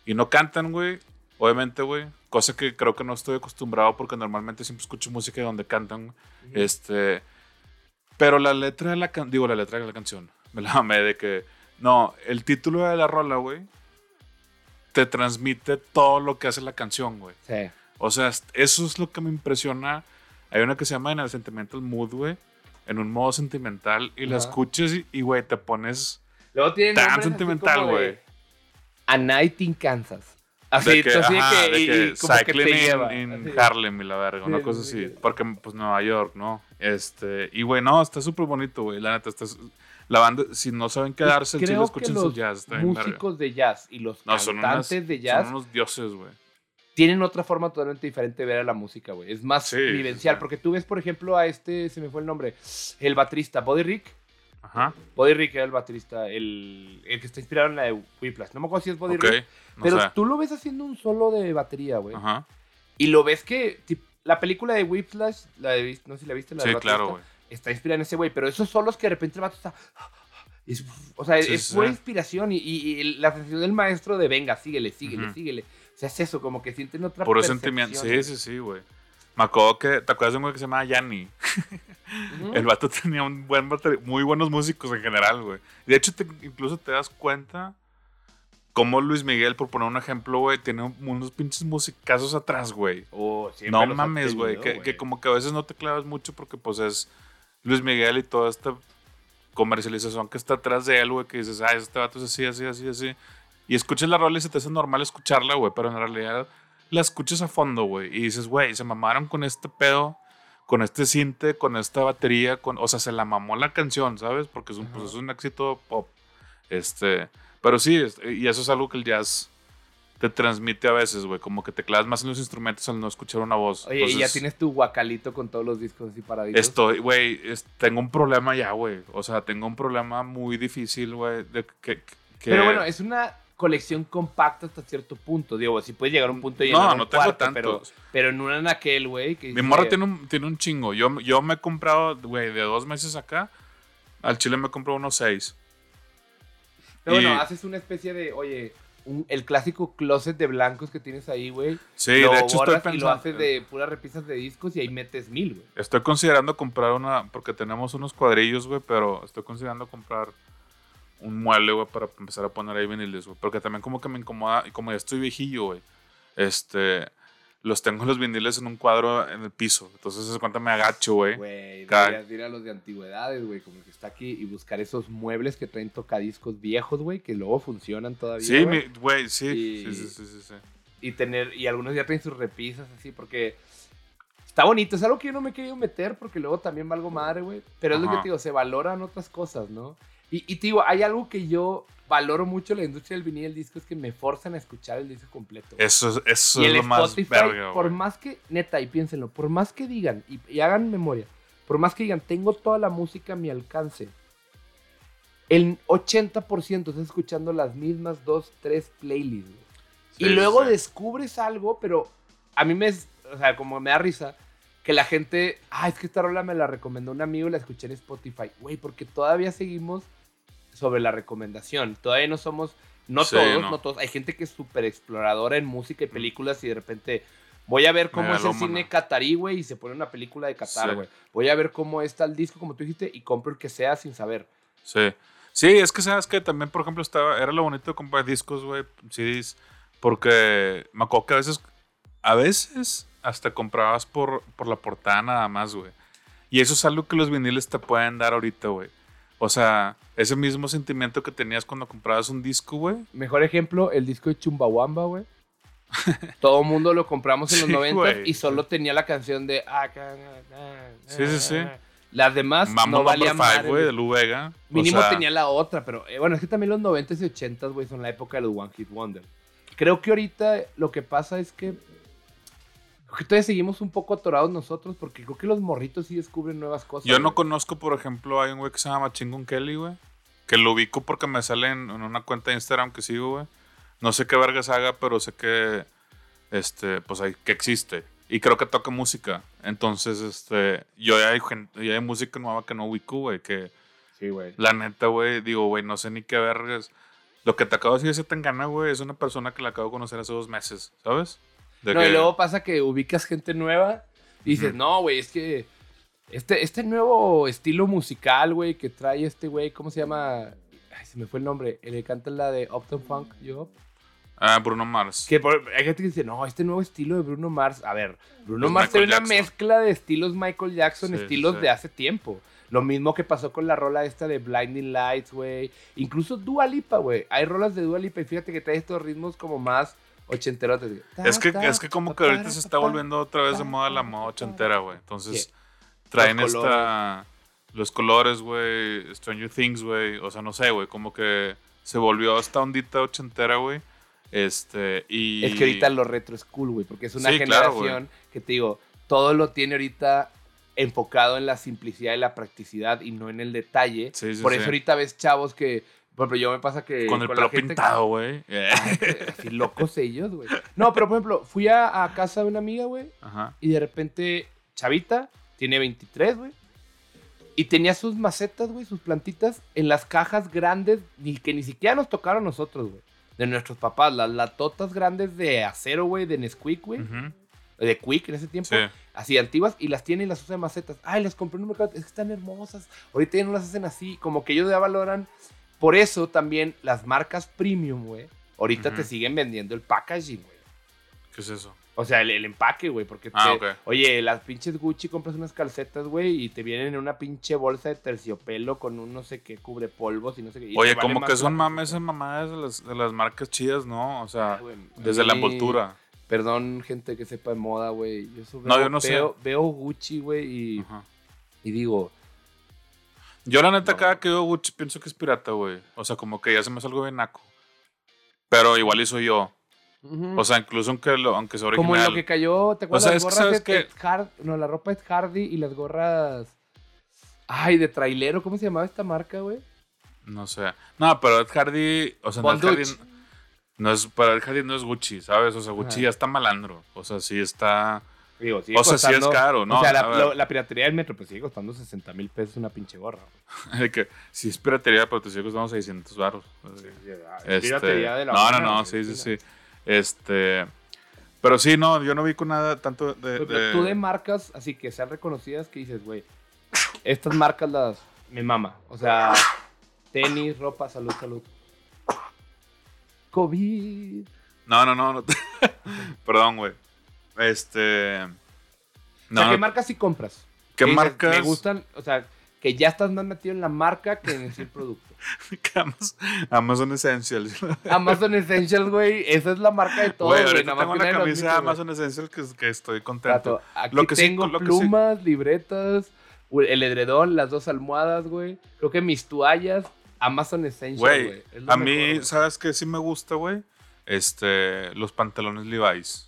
y no cantan, güey, obviamente, güey. Cosa que creo que no estoy acostumbrado porque normalmente siempre escucho música donde cantan. Este, pero la letra de la canción, digo la letra de la canción, me la amé de que, no, el título de la rola, güey, te transmite todo lo que hace la canción, güey. Sí. O sea, eso es lo que me impresiona. Hay una que se llama en el Sentimental Mood, güey, en un modo sentimental, y la escuchas y, güey, te pones Luego tienen tan sentimental, güey. A Night in Kansas. Así, de que, así de ajá, que, de que y como que te lleva. así. Harlem y la verga, una cosa sí, así. sí. Porque, pues, Nueva York, ¿no? Este, y, güey, no, está súper bonito, güey. La neta, está, la banda, si no saben quedarse, el chile, escuchen su los jazz, está bien verga. músicos de jazz y los No, son, unas, cantantes de jazz son unos dioses, güey. tienen otra forma totalmente diferente de ver a la música, güey. Es más Sí, vivencial, sí. porque tú ves, por ejemplo, a este, se me fue el nombre, el baterista, Buddy Rick. Ajá. Buddy Rick era el baterista, el, el que está inspirado en la de Whiplash. No me acuerdo si es Ok. Rick, No pero sé. tú lo ves haciendo un solo de batería, güey. Ajá. Y lo ves que la película de Whiplash, la de, no sé si la viste, la Sí, claro, baterista, güey. Está inspirada en ese güey, pero esos solos que de repente el vato está... es- o sea, Sí, es sí. inspiración y, y- y la sensación del maestro de venga, síguele, síguele, Ujú. síguele. O sea, es eso, como que sienten otra Puro percepción, sentimiento. Sí, sí, sí, güey. Me acuerdo que, ¿te acuerdas de un güey que se llamaba Yanni? El vato tenía un buen muy buenos músicos en general, güey. De hecho, te- incluso te das cuenta cómo Luis Miguel, por poner un ejemplo, güey, tiene un- unos pinches musicazos atrás, güey. Oh, No mames, güey. Que, que como que a veces no te clavas mucho porque pues es Luis Miguel y toda esta comercialización que está atrás de él, güey, que dices, ah, este vato es así, así, así, así. Y escuchas la rola y se te hace normal escucharla, güey, pero en realidad la escuchas a fondo, güey. Y dices, güey, se mamaron con este pedo, con este cinte, con esta batería, con, o sea, se la mamó la canción, ¿sabes? Porque es un, pues, es un éxito pop. Este, pero sí, y eso es algo que el jazz te transmite a veces, güey, como que te clavas más en los instrumentos al no escuchar una voz. Oye, y ya tienes tu guacalito con todos los discos así paraditos. Estoy, güey, es- tengo un problema ya, güey. O sea, tengo un problema muy difícil, güey, de que, que- Pero bueno, es una colección compacta hasta cierto punto. Digo, si puedes llegar a un punto y No, un no tengo cuarto, pero, tantos. pero en una en aquel, güey. Mi dice, morra tiene un, tiene un chingo. Yo, yo me he comprado, güey, de dos meses acá, al chile me compró unos seis. Pero bueno, haces una especie de, oye, un- el clásico closet de blancos que tienes ahí, güey. Sí, lo de hecho estoy pensando. y lo haces de puras repisas de discos y ahí metes mil, güey. Estoy considerando comprar una, porque tenemos unos cuadrillos, güey, pero estoy considerando comprar un mueble, güey, para empezar a poner ahí viniles, güey. Porque también como que me incomoda, y como ya estoy viejillo, güey, este, los tengo los viniles en un cuadro en el piso. Entonces, se cuenta me agacho, güey. Güey, deberías ir a los de antigüedades, güey, como que está aquí y buscar esos muebles que traen tocadiscos viejos, güey, que luego funcionan todavía. Sí, güey. sí, Y- sí, sí, sí, sí, sí. y tener y algunos ya traen sus repisas así porque está bonito es algo que yo no me he querido meter porque luego también valgo madre güey pero es lo que te digo se valoran otras cosas no y, y te digo hay algo que yo valoro mucho la industria del vinil y el disco es que me forzan a escuchar el disco completo güey. Eso, es- eso y es lo más Spotify verga, por más que neta y piénsenlo por más que digan y, y hagan memoria por más que digan tengo toda la música a mi alcance el 80% estás escuchando las mismas dos tres playlists güey. Sí, Y luego sí. descubres algo, pero a mí me, o sea, como me da risa, que la gente, ah, es que esta rola me la recomendó un amigo y la escuché en Spotify. Güey, porque todavía seguimos sobre la recomendación. Todavía no somos, no Sí, todos, no. no. todos. Hay gente que es súper exploradora en música y películas y de repente, Voy a ver cómo es el cine catarí, güey, y se pone una película de Qatar, Sí. güey. Voy a ver cómo está el disco, como tú dijiste, y compro el que sea sin saber. Sí. Sí, es que sabes que también, por ejemplo, estaba, era lo bonito de comprar discos, güey, CDs, porque me acuerdo que a veces, a veces hasta comprabas por, por la portada nada más, güey. Y eso es algo que los viniles te pueden dar ahorita, güey. O sea, ese mismo sentimiento que tenías cuando comprabas un disco, güey. Mejor ejemplo, el disco de Chumbawamba, güey. Todo el mundo lo compramos en los Sí, 90 güey. y solo tenía la canción de... ah, Sí, sí, sí. Las demás Mambo no valían madre, güey, de. Lu Vega. O Mínimo sea, tenía la otra, pero eh, bueno, es que también los 90s y 80s, güey, son la época de los One Hit Wonder. Creo que ahorita lo que pasa es que, todavía seguimos un poco atorados nosotros porque creo que los morritos sí descubren nuevas cosas. Yo no güey. conozco, por ejemplo, hay un güey que se llama Chingon Kelly, güey. Que lo ubico porque me sale en, en una cuenta de Instagram que sigo, güey. No sé qué vergas haga, pero sé que, este, pues hay, que existe. Y creo que toca música. Entonces, este, yo ya hay, gente, ya hay música nueva que no ubico, güey. Que Sí, güey. la neta, güey, digo, güey, no sé ni qué vergas. Lo que te acabo de decir ese Tangana, güey, es una persona que la acabo de conocer hace dos meses, ¿sabes? De No, que- y luego pasa que ubicas gente nueva y dices, no, güey, es que este, este nuevo estilo musical, güey, que trae este güey, ¿cómo se llama? Ay, se me fue el nombre. El que canta la de Upton Funk, yo. Ah, Bruno Mars. Que por- hay gente que dice, no, este nuevo estilo de Bruno Mars. A ver, Bruno Es Mars tiene una mezcla de estilos Michael Jackson, Sí, sí, estilos sí. de hace tiempo. Lo mismo que pasó con la rola esta de Blinding Lights, güey. Incluso Dua Lipa, güey. Hay rolas de Dua Lipa y fíjate que trae estos ritmos como más ochenterotes. güey. Es que, Ta, es que como que ta, ahorita se está ta, volviendo otra vez de ta, moda la moda ochentera, güey. Entonces traen Los esta... Los colores, güey. Stranger Things, güey. O sea, no sé, güey. Como que se volvió esta ondita ochentera, güey. Este, y... Es que ahorita lo retro es cool, güey, porque es una Sí, claro, generación que te digo, todo lo tiene ahorita enfocado en la simplicidad y la practicidad y no en el detalle. Sí, sí, Por sí. eso ahorita ves chavos que, por ejemplo, yo me pasa que... Con el pelo pintado, güey. Así locos ellos, güey. No, pero por ejemplo, fui a, a casa de una amiga, güey, Ajá. y de repente, chavita, tiene 23, güey. Y tenía sus macetas, güey, sus plantitas en las cajas grandes, ni, que ni siquiera nos tocaron a nosotros, güey. De nuestros papás, las latotas grandes de acero, güey, de Nesquik, güey. Ujú. De Quick en ese tiempo. Sí. Así antiguas, y las tiene y las usa de macetas. Ay, las compré en un mercado, es que están hermosas. Ahorita ya no las hacen así, como que ellos ya valoran. Por eso también las marcas premium, güey, ahorita te siguen vendiendo el packaging, güey. ¿Qué es eso? O sea, el, el empaque, güey, porque Ah, te- oye, las pinches Gucci compras unas calcetas, güey, y te vienen en una pinche bolsa de terciopelo con un no sé qué cubre polvos y no sé qué. Oye, vale como que son mames en mamadas de las, de las marcas chidas, ¿no? O sea, Ay, güey, desde la envoltura. Perdón, gente que sepa de moda, güey. Yo eso No, veo- yo no sé. veo, Veo Gucci, güey, y digo, Yo la neta No. cada que veo Gucci pienso que es pirata, güey. O sea, como que ya se me hace algo bien naco. Pero igual hizo yo. O sea, incluso aunque, lo, aunque sea original. como en lo que cayó, ¿te acuerdas sea, las que gorras sabes de que- Ed Hard- No, la ropa es Hardy y las gorras. Ay, de trailero, ¿cómo se llamaba esta marca, güey? No sé. No, pero Ed Hardy, o sea, no, Ed. Hardy no es, pero Ed Hardy no es Gucci, ¿sabes? O sea, Gucci Ajá. ya está malandro. O sea, sí está... Digo, sigue O sea, sí es costando- caro, ¿no? O sea, la, piratería del metro, pues sigue costando 60 mil pesos una pinche gorra. que sí es piratería, pero te sigue costando 600 baros. Este, Piratería de la no, no, no, sí, sí, sí. sí. Este... Pero sí, no, yo no vi con nada tanto de... Pero de- tú de marcas, así que sean reconocidas, que dices, güey, estas marcas las me mama. O sea, tenis, ropa, salud, salud. COVID. No, no, no. no te- Perdón, güey. Este... o No, sea, ¿qué marcas sí compras? ¿qué marcas? Me gustan, o sea, que ya estás más metido en la marca que en el producto. Amazon, Essentials. Amazon Essentials, güey, esa es la marca de todo, Güey, ahorita tengo lo camisa güey. Amazon Essentials que, que estoy contento. Aquí Lo que sí- tengo que sí- plumas, libretas, el edredón, las dos almohadas, güey. Creo que mis toallas, Amazon Essentials, güey. A mejor, mí. ¿sabes qué sí me gusta, güey? Este, los pantalones Levi's.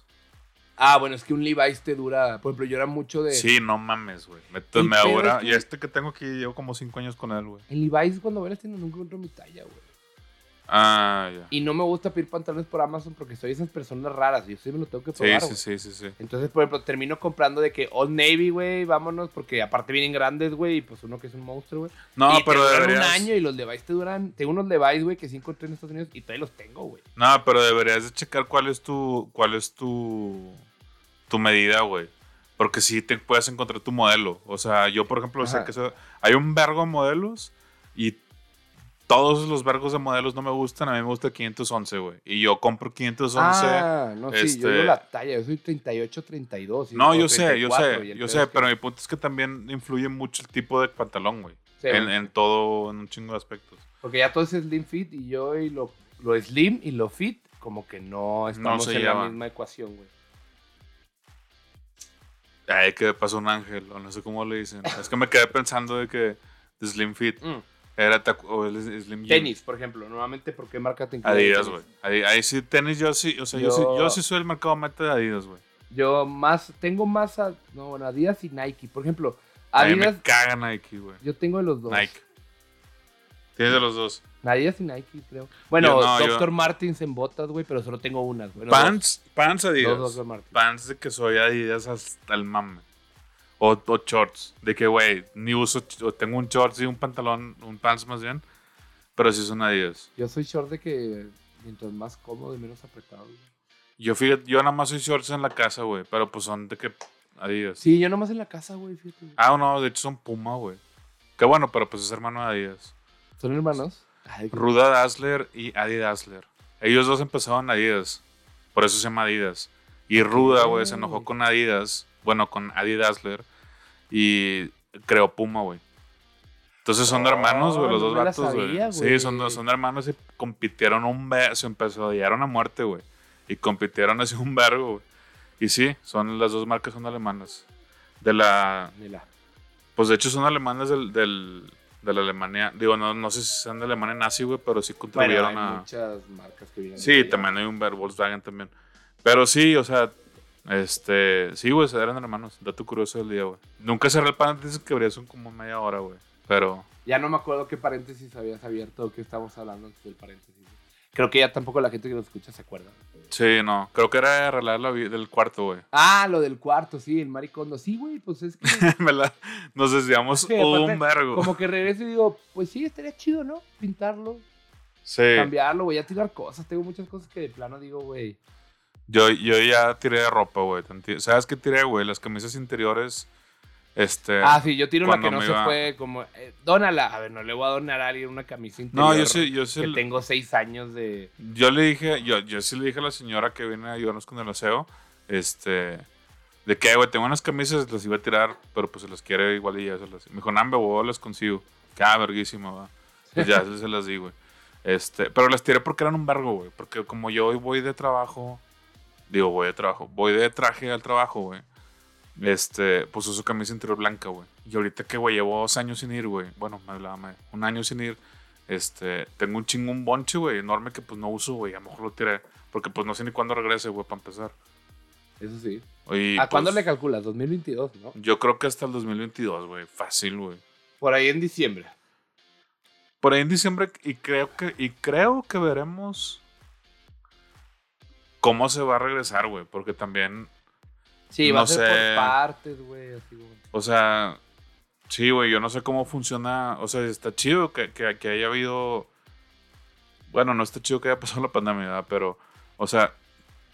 Ah, bueno, es que un Levi's te dura. Por ejemplo, yo era mucho de. Sí, no mames, güey. Me, El me ahora, es que- y este que tengo aquí llevo como cinco años con él, güey. En Levi's, cuando las tiendas, nunca encuentro mi talla, güey. Ah, ya. Y no me gusta pedir pantalones por Amazon porque soy esas personas raras. Yo sí me lo tengo que probar, sí, sí, sí, sí. Entonces, por ejemplo, termino comprando de que Old Navy, güey, vámonos, porque aparte vienen grandes, güey, y pues uno que es un monstruo, güey. No, y pero te deberías. un año y los Levi's te duran. Tengo unos Levi's, güey, que sí encontré en Estados Unidos y todavía los tengo, güey. No, pero deberías de checar cuál es tu, cuál es tu, tu medida, güey. Porque sí te puedes encontrar tu modelo. O sea, yo, por ejemplo, sé Ajá. que eso- hay un vergo de modelos y todos los vergos de modelos no me gustan. A mí me gusta 511, güey. Y yo compro 511. Ah, no, sí, yo este- digo la talla, yo soy 38, 32. y- no, yo sé, yo 34, y sé, yo sé, que- pero mi punto es que también influye mucho el tipo de pantalón, güey. Sí, en, todo, en un chingo de aspectos. Porque ya todo es slim fit y yo y lo, lo slim y lo fit como que no estamos en la misma ecuación, güey. Ay, que pasó un ángel, o no sé cómo le dicen. es que me quedé pensando de que de Slim Fit Mm. era o el Slim. Tenis, por ejemplo. Normalmente, ¿por qué marca te incluye Adidas, güey. Ahí, ahí sí, tenis yo sí, o sea, yo, Yo- sí, yo sí soy el mercado meta de Adidas, güey. Yo más, tengo más, a, no, bueno, Adidas y Nike. Por ejemplo, A mí Adidas, me caga Nike, güey. yo tengo de los dos. Nike. Tienes de los dos. Adidas y Nike, creo. Bueno, no, yo- Dr. Martins en botas, güey, pero solo tengo unas, güey. Pants, pants. Adidas. Dos Dr. Martins. Pants de que soy Adidas hasta el mame. O, o shorts. De que, güey, ni uso, o tengo un shorts y un pantalón, un pants más bien. Pero sí son Adidas. Yo soy short de que mientras más cómodo y menos apretado, güey. Yo fíjate, yo nada más soy shorts en la casa, güey. Pero pues son de que Adidas. Sí, yo nomás en la casa, güey, fíjate. Ah, no, de hecho son Puma, güey. Qué bueno, pero pues es hermano de Adidas. ¿Son hermanos? Ay, Ruda Dassler y Adi Dassler. Ellos dos empezaron Adidas. Por eso se llama Adidas. Y Ruda, güey, se enojó con Adidas. Bueno, con Adi Dassler. Y creó Puma, güey. Entonces son Oh, hermanos, güey, los no dos me vatos, güey. Sí, son, son hermanos y compitieron un ver, se empezó a odiaron a muerte, güey. Y compitieron así un vergo, güey. Y sí, son las dos marcas son alemanas. De la Mira. pues de hecho son alemanes del, del, de la Alemania. Digo, no, no sé si son de Alemania nazi, güey, pero sí Bueno, contribuyeron hay a. muchas marcas que vienen. Sí, también hay un Ver- Volkswagen también. Pero sí, o sea, este. Sí, güey, eran hermanos. Dato curioso del día, güey. Nunca cerré el paréntesis que habría son como media hora, güey. Pero. Ya no me acuerdo qué paréntesis habías abierto o qué estábamos hablando antes del paréntesis. Creo que ya tampoco la gente que nos escucha se acuerda. Sí, no. Creo que era arreglar la del cuarto, güey. Ah, lo del cuarto, sí, el maricondo. Sí, güey, pues es que Me la- Nos desviamos Sí, un vergo. como que regreso y digo, pues sí, estaría chido, ¿no? Pintarlo, Sí. cambiarlo, voy a tirar cosas. Tengo muchas cosas que de plano digo, güey. Yo, yo ya tiré de ropa, güey. ¿Sabes qué tiré, güey? Las camisas interiores. Este. Ah, sí, yo tiro la que no se iba- fue, como, eh, dónala. A ver, no le voy a donar a alguien una camisa No, interior. yo sí, yo sí. Que tengo seis años de... Yo le dije, yo, yo sí le dije a la señora que viene a ayudarnos con el aseo, este, de que, güey, tengo unas camisas, las iba a tirar, pero pues se las quiere igual y ya se las... Me dijo, nambe, güey, las consigo. Que, ah, verguísima, va. Pues ya se las di, güey. Este, pero las tiré porque eran un vergo, güey. Porque como yo hoy voy de trabajo, digo, voy de trabajo, voy de traje al trabajo, güey. Este, pues uso camisa interior blanca, güey. Y ahorita que, güey, llevo dos años sin ir, güey. Bueno, me hablaba, me- un año sin ir. Este, tengo un chingo, un bonche, güey, enorme que pues no uso, güey. A lo mejor lo tiré. Porque pues no sé ni cuándo regrese, güey, para empezar. Eso sí. Y, ¿A cuándo pues, le calculas? 2022, ¿no? Yo creo que hasta el 2022, güey. Fácil, güey. Por ahí en diciembre. Por ahí en diciembre y creo que y creo que veremos cómo se va a regresar, güey, porque también, Sí, va No a ser sé. por partes, güey, o sea, sí, güey, yo no sé cómo funciona, o sea, está chido que, que, que haya habido, bueno, no está chido que haya pasado la pandemia, ¿verdad? pero, o sea,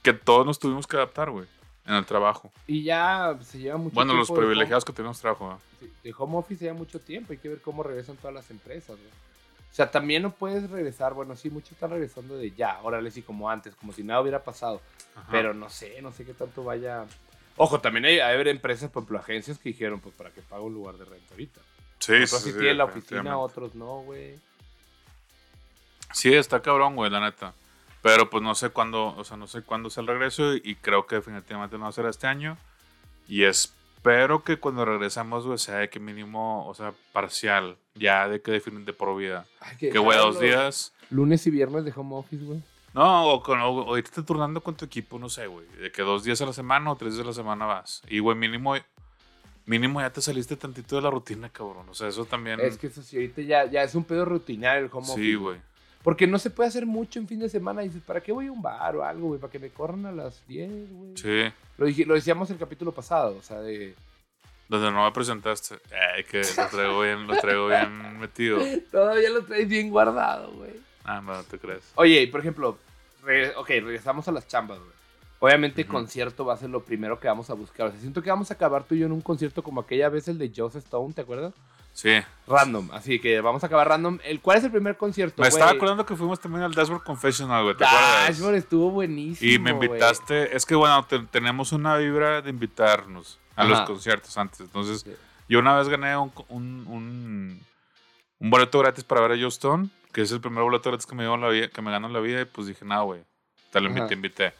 que todos nos tuvimos que adaptar, güey, en el trabajo. Y ya se lleva mucho Bueno, los tiempo de privilegiados que tenemos trabajo, ¿verdad? home- sí, de home office ya mucho tiempo. Hay que ver cómo regresan todas las empresas, güey. O sea, también no puedes regresar. Bueno, sí, muchos están regresando de ya. Órale, sí, como antes, como si nada hubiera pasado. Ajá. Pero no sé, no sé qué tanto vaya. Ojo, también hay, hay empresas, por ejemplo, agencias que dijeron, pues, ¿para qué pago un lugar de renta ahorita? sí, Otros sí, sí sí, tienen la oficina, otros no, güey. Sí, está cabrón, güey, la neta. Pero pues no sé cuándo, o sea, no sé cuándo es el regreso y, y creo que definitivamente no va a ser este año. Y espero que cuando regresamos, güey, sea de que mínimo, o sea, parcial, ya de que definen de por vida. Ay, Que, güey, dos días. Lunes y viernes de home office, güey. No, o, con, o, o irte turnando con tu equipo, no sé, güey. De que dos días a la semana o tres días a la semana vas. Y, güey, mínimo, mínimo ya te saliste tantito de la rutina, cabrón. O sea, eso también. Es que eso sí, ahorita ya, ya es un pedo rutinario el home office. sí, güey. Porque no se puede hacer mucho en fin de semana. Y dices, ¿para qué voy a un bar o algo, güey? Para que me corran a las 10, güey. Sí. Lo, dije- lo decíamos el capítulo pasado, o sea, de... Donde no me presentaste. Ay, que lo traigo bien, lo traigo bien metido. Todavía lo traes bien guardado, güey. Ah, no, te crees. Oye, por ejemplo, re- ok, regresamos a las chambas, güey. Obviamente, Ujú. concierto va a ser lo primero que vamos a buscar. O sea, siento que vamos a acabar tú y yo en un concierto como aquella vez el de Joss Stone, ¿te acuerdas? Sí. Random, así que vamos a acabar random. El, ¿Cuál es el primer concierto? Me estaba acordando que fuimos también al Dashboard Confessional, güey. ¿Te acuerdas? Dashboard estuvo buenísimo. Y me invitaste. Es que bueno, te- tenemos una vibra de invitarnos a los conciertos antes. Entonces, Sí. yo una vez gané un, un, un, un boleto gratis para ver a Joe Stone, que es el primer boleto gratis que me, dio la vida, que me ganó la vida. Y pues dije, nada, güey. Te lo invité, invité.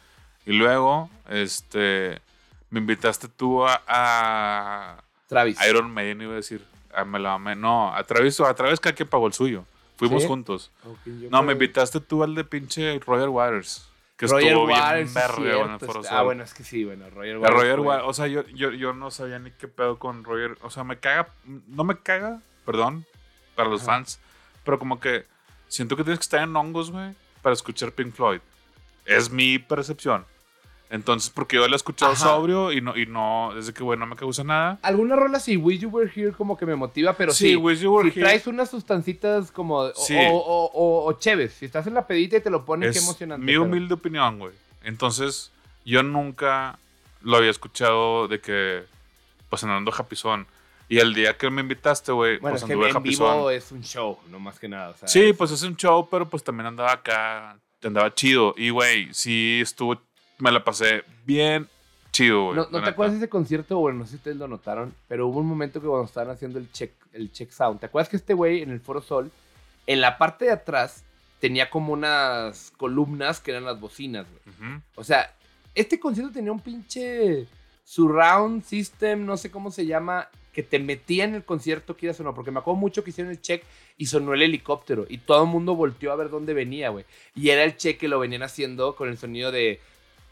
Y luego, este. Me invitaste tú a, a Travis. Iron Maiden, iba a decir. A me la mamé. No, a Travis, a Travis cada quien pagó el suyo. Fuimos ¿Sí? juntos. No, me invitaste tú al de pinche Roger Waters. Que Roger estuvo Waters, bien cierto, en el Foro. Ah, bueno, es que sí, bueno, Roger Waters. Roger Waters, o sea, yo, yo, yo no sabía ni qué pedo con Roger. O sea, me caga, no me caga, perdón, para los Ajá. fans, pero como que siento que tienes que estar en hongos, güey, para escuchar Pink Floyd. Es mi percepción. Entonces, porque yo lo he escuchado Ajá. sobrio y no, y no, desde que, güey, no me causa nada. Algunas rolas sí, Wish You Were Here como que me motiva, pero sí. Sí, Wish You Were si Here. traes unas sustancitas como. o- Sí. O, o, o, o chéves. Si estás en la pedita y te lo ponen, qué Es emocionante. mi pero- humilde opinión, güey. Entonces, yo nunca lo había escuchado de que, pues andando japizón. Y el día que me invitaste, güey, Bueno, pues es que en vivo es un show, no más que nada. o sea, Sí, es- pues es un show, pero pues también andaba acá, andaba chido. Y, güey, sí estuvo, me la pasé bien chido, güey. ¿No, la ¿no te acuerdas de ese concierto? Bueno, no sé si ustedes lo notaron, pero hubo un momento que cuando estaban haciendo el check, el check sound, ¿te acuerdas que este güey en el Foro Sol, en la parte de atrás, tenía como unas columnas que eran las bocinas, güey? O sea, este concierto tenía un pinche surround system, no sé cómo se llama, que te metía en el concierto, quieras o no, porque me acuerdo mucho que hicieron el check y sonó el helicóptero y todo el mundo volteó a ver dónde venía, güey. Y era el check que lo venían haciendo con el sonido de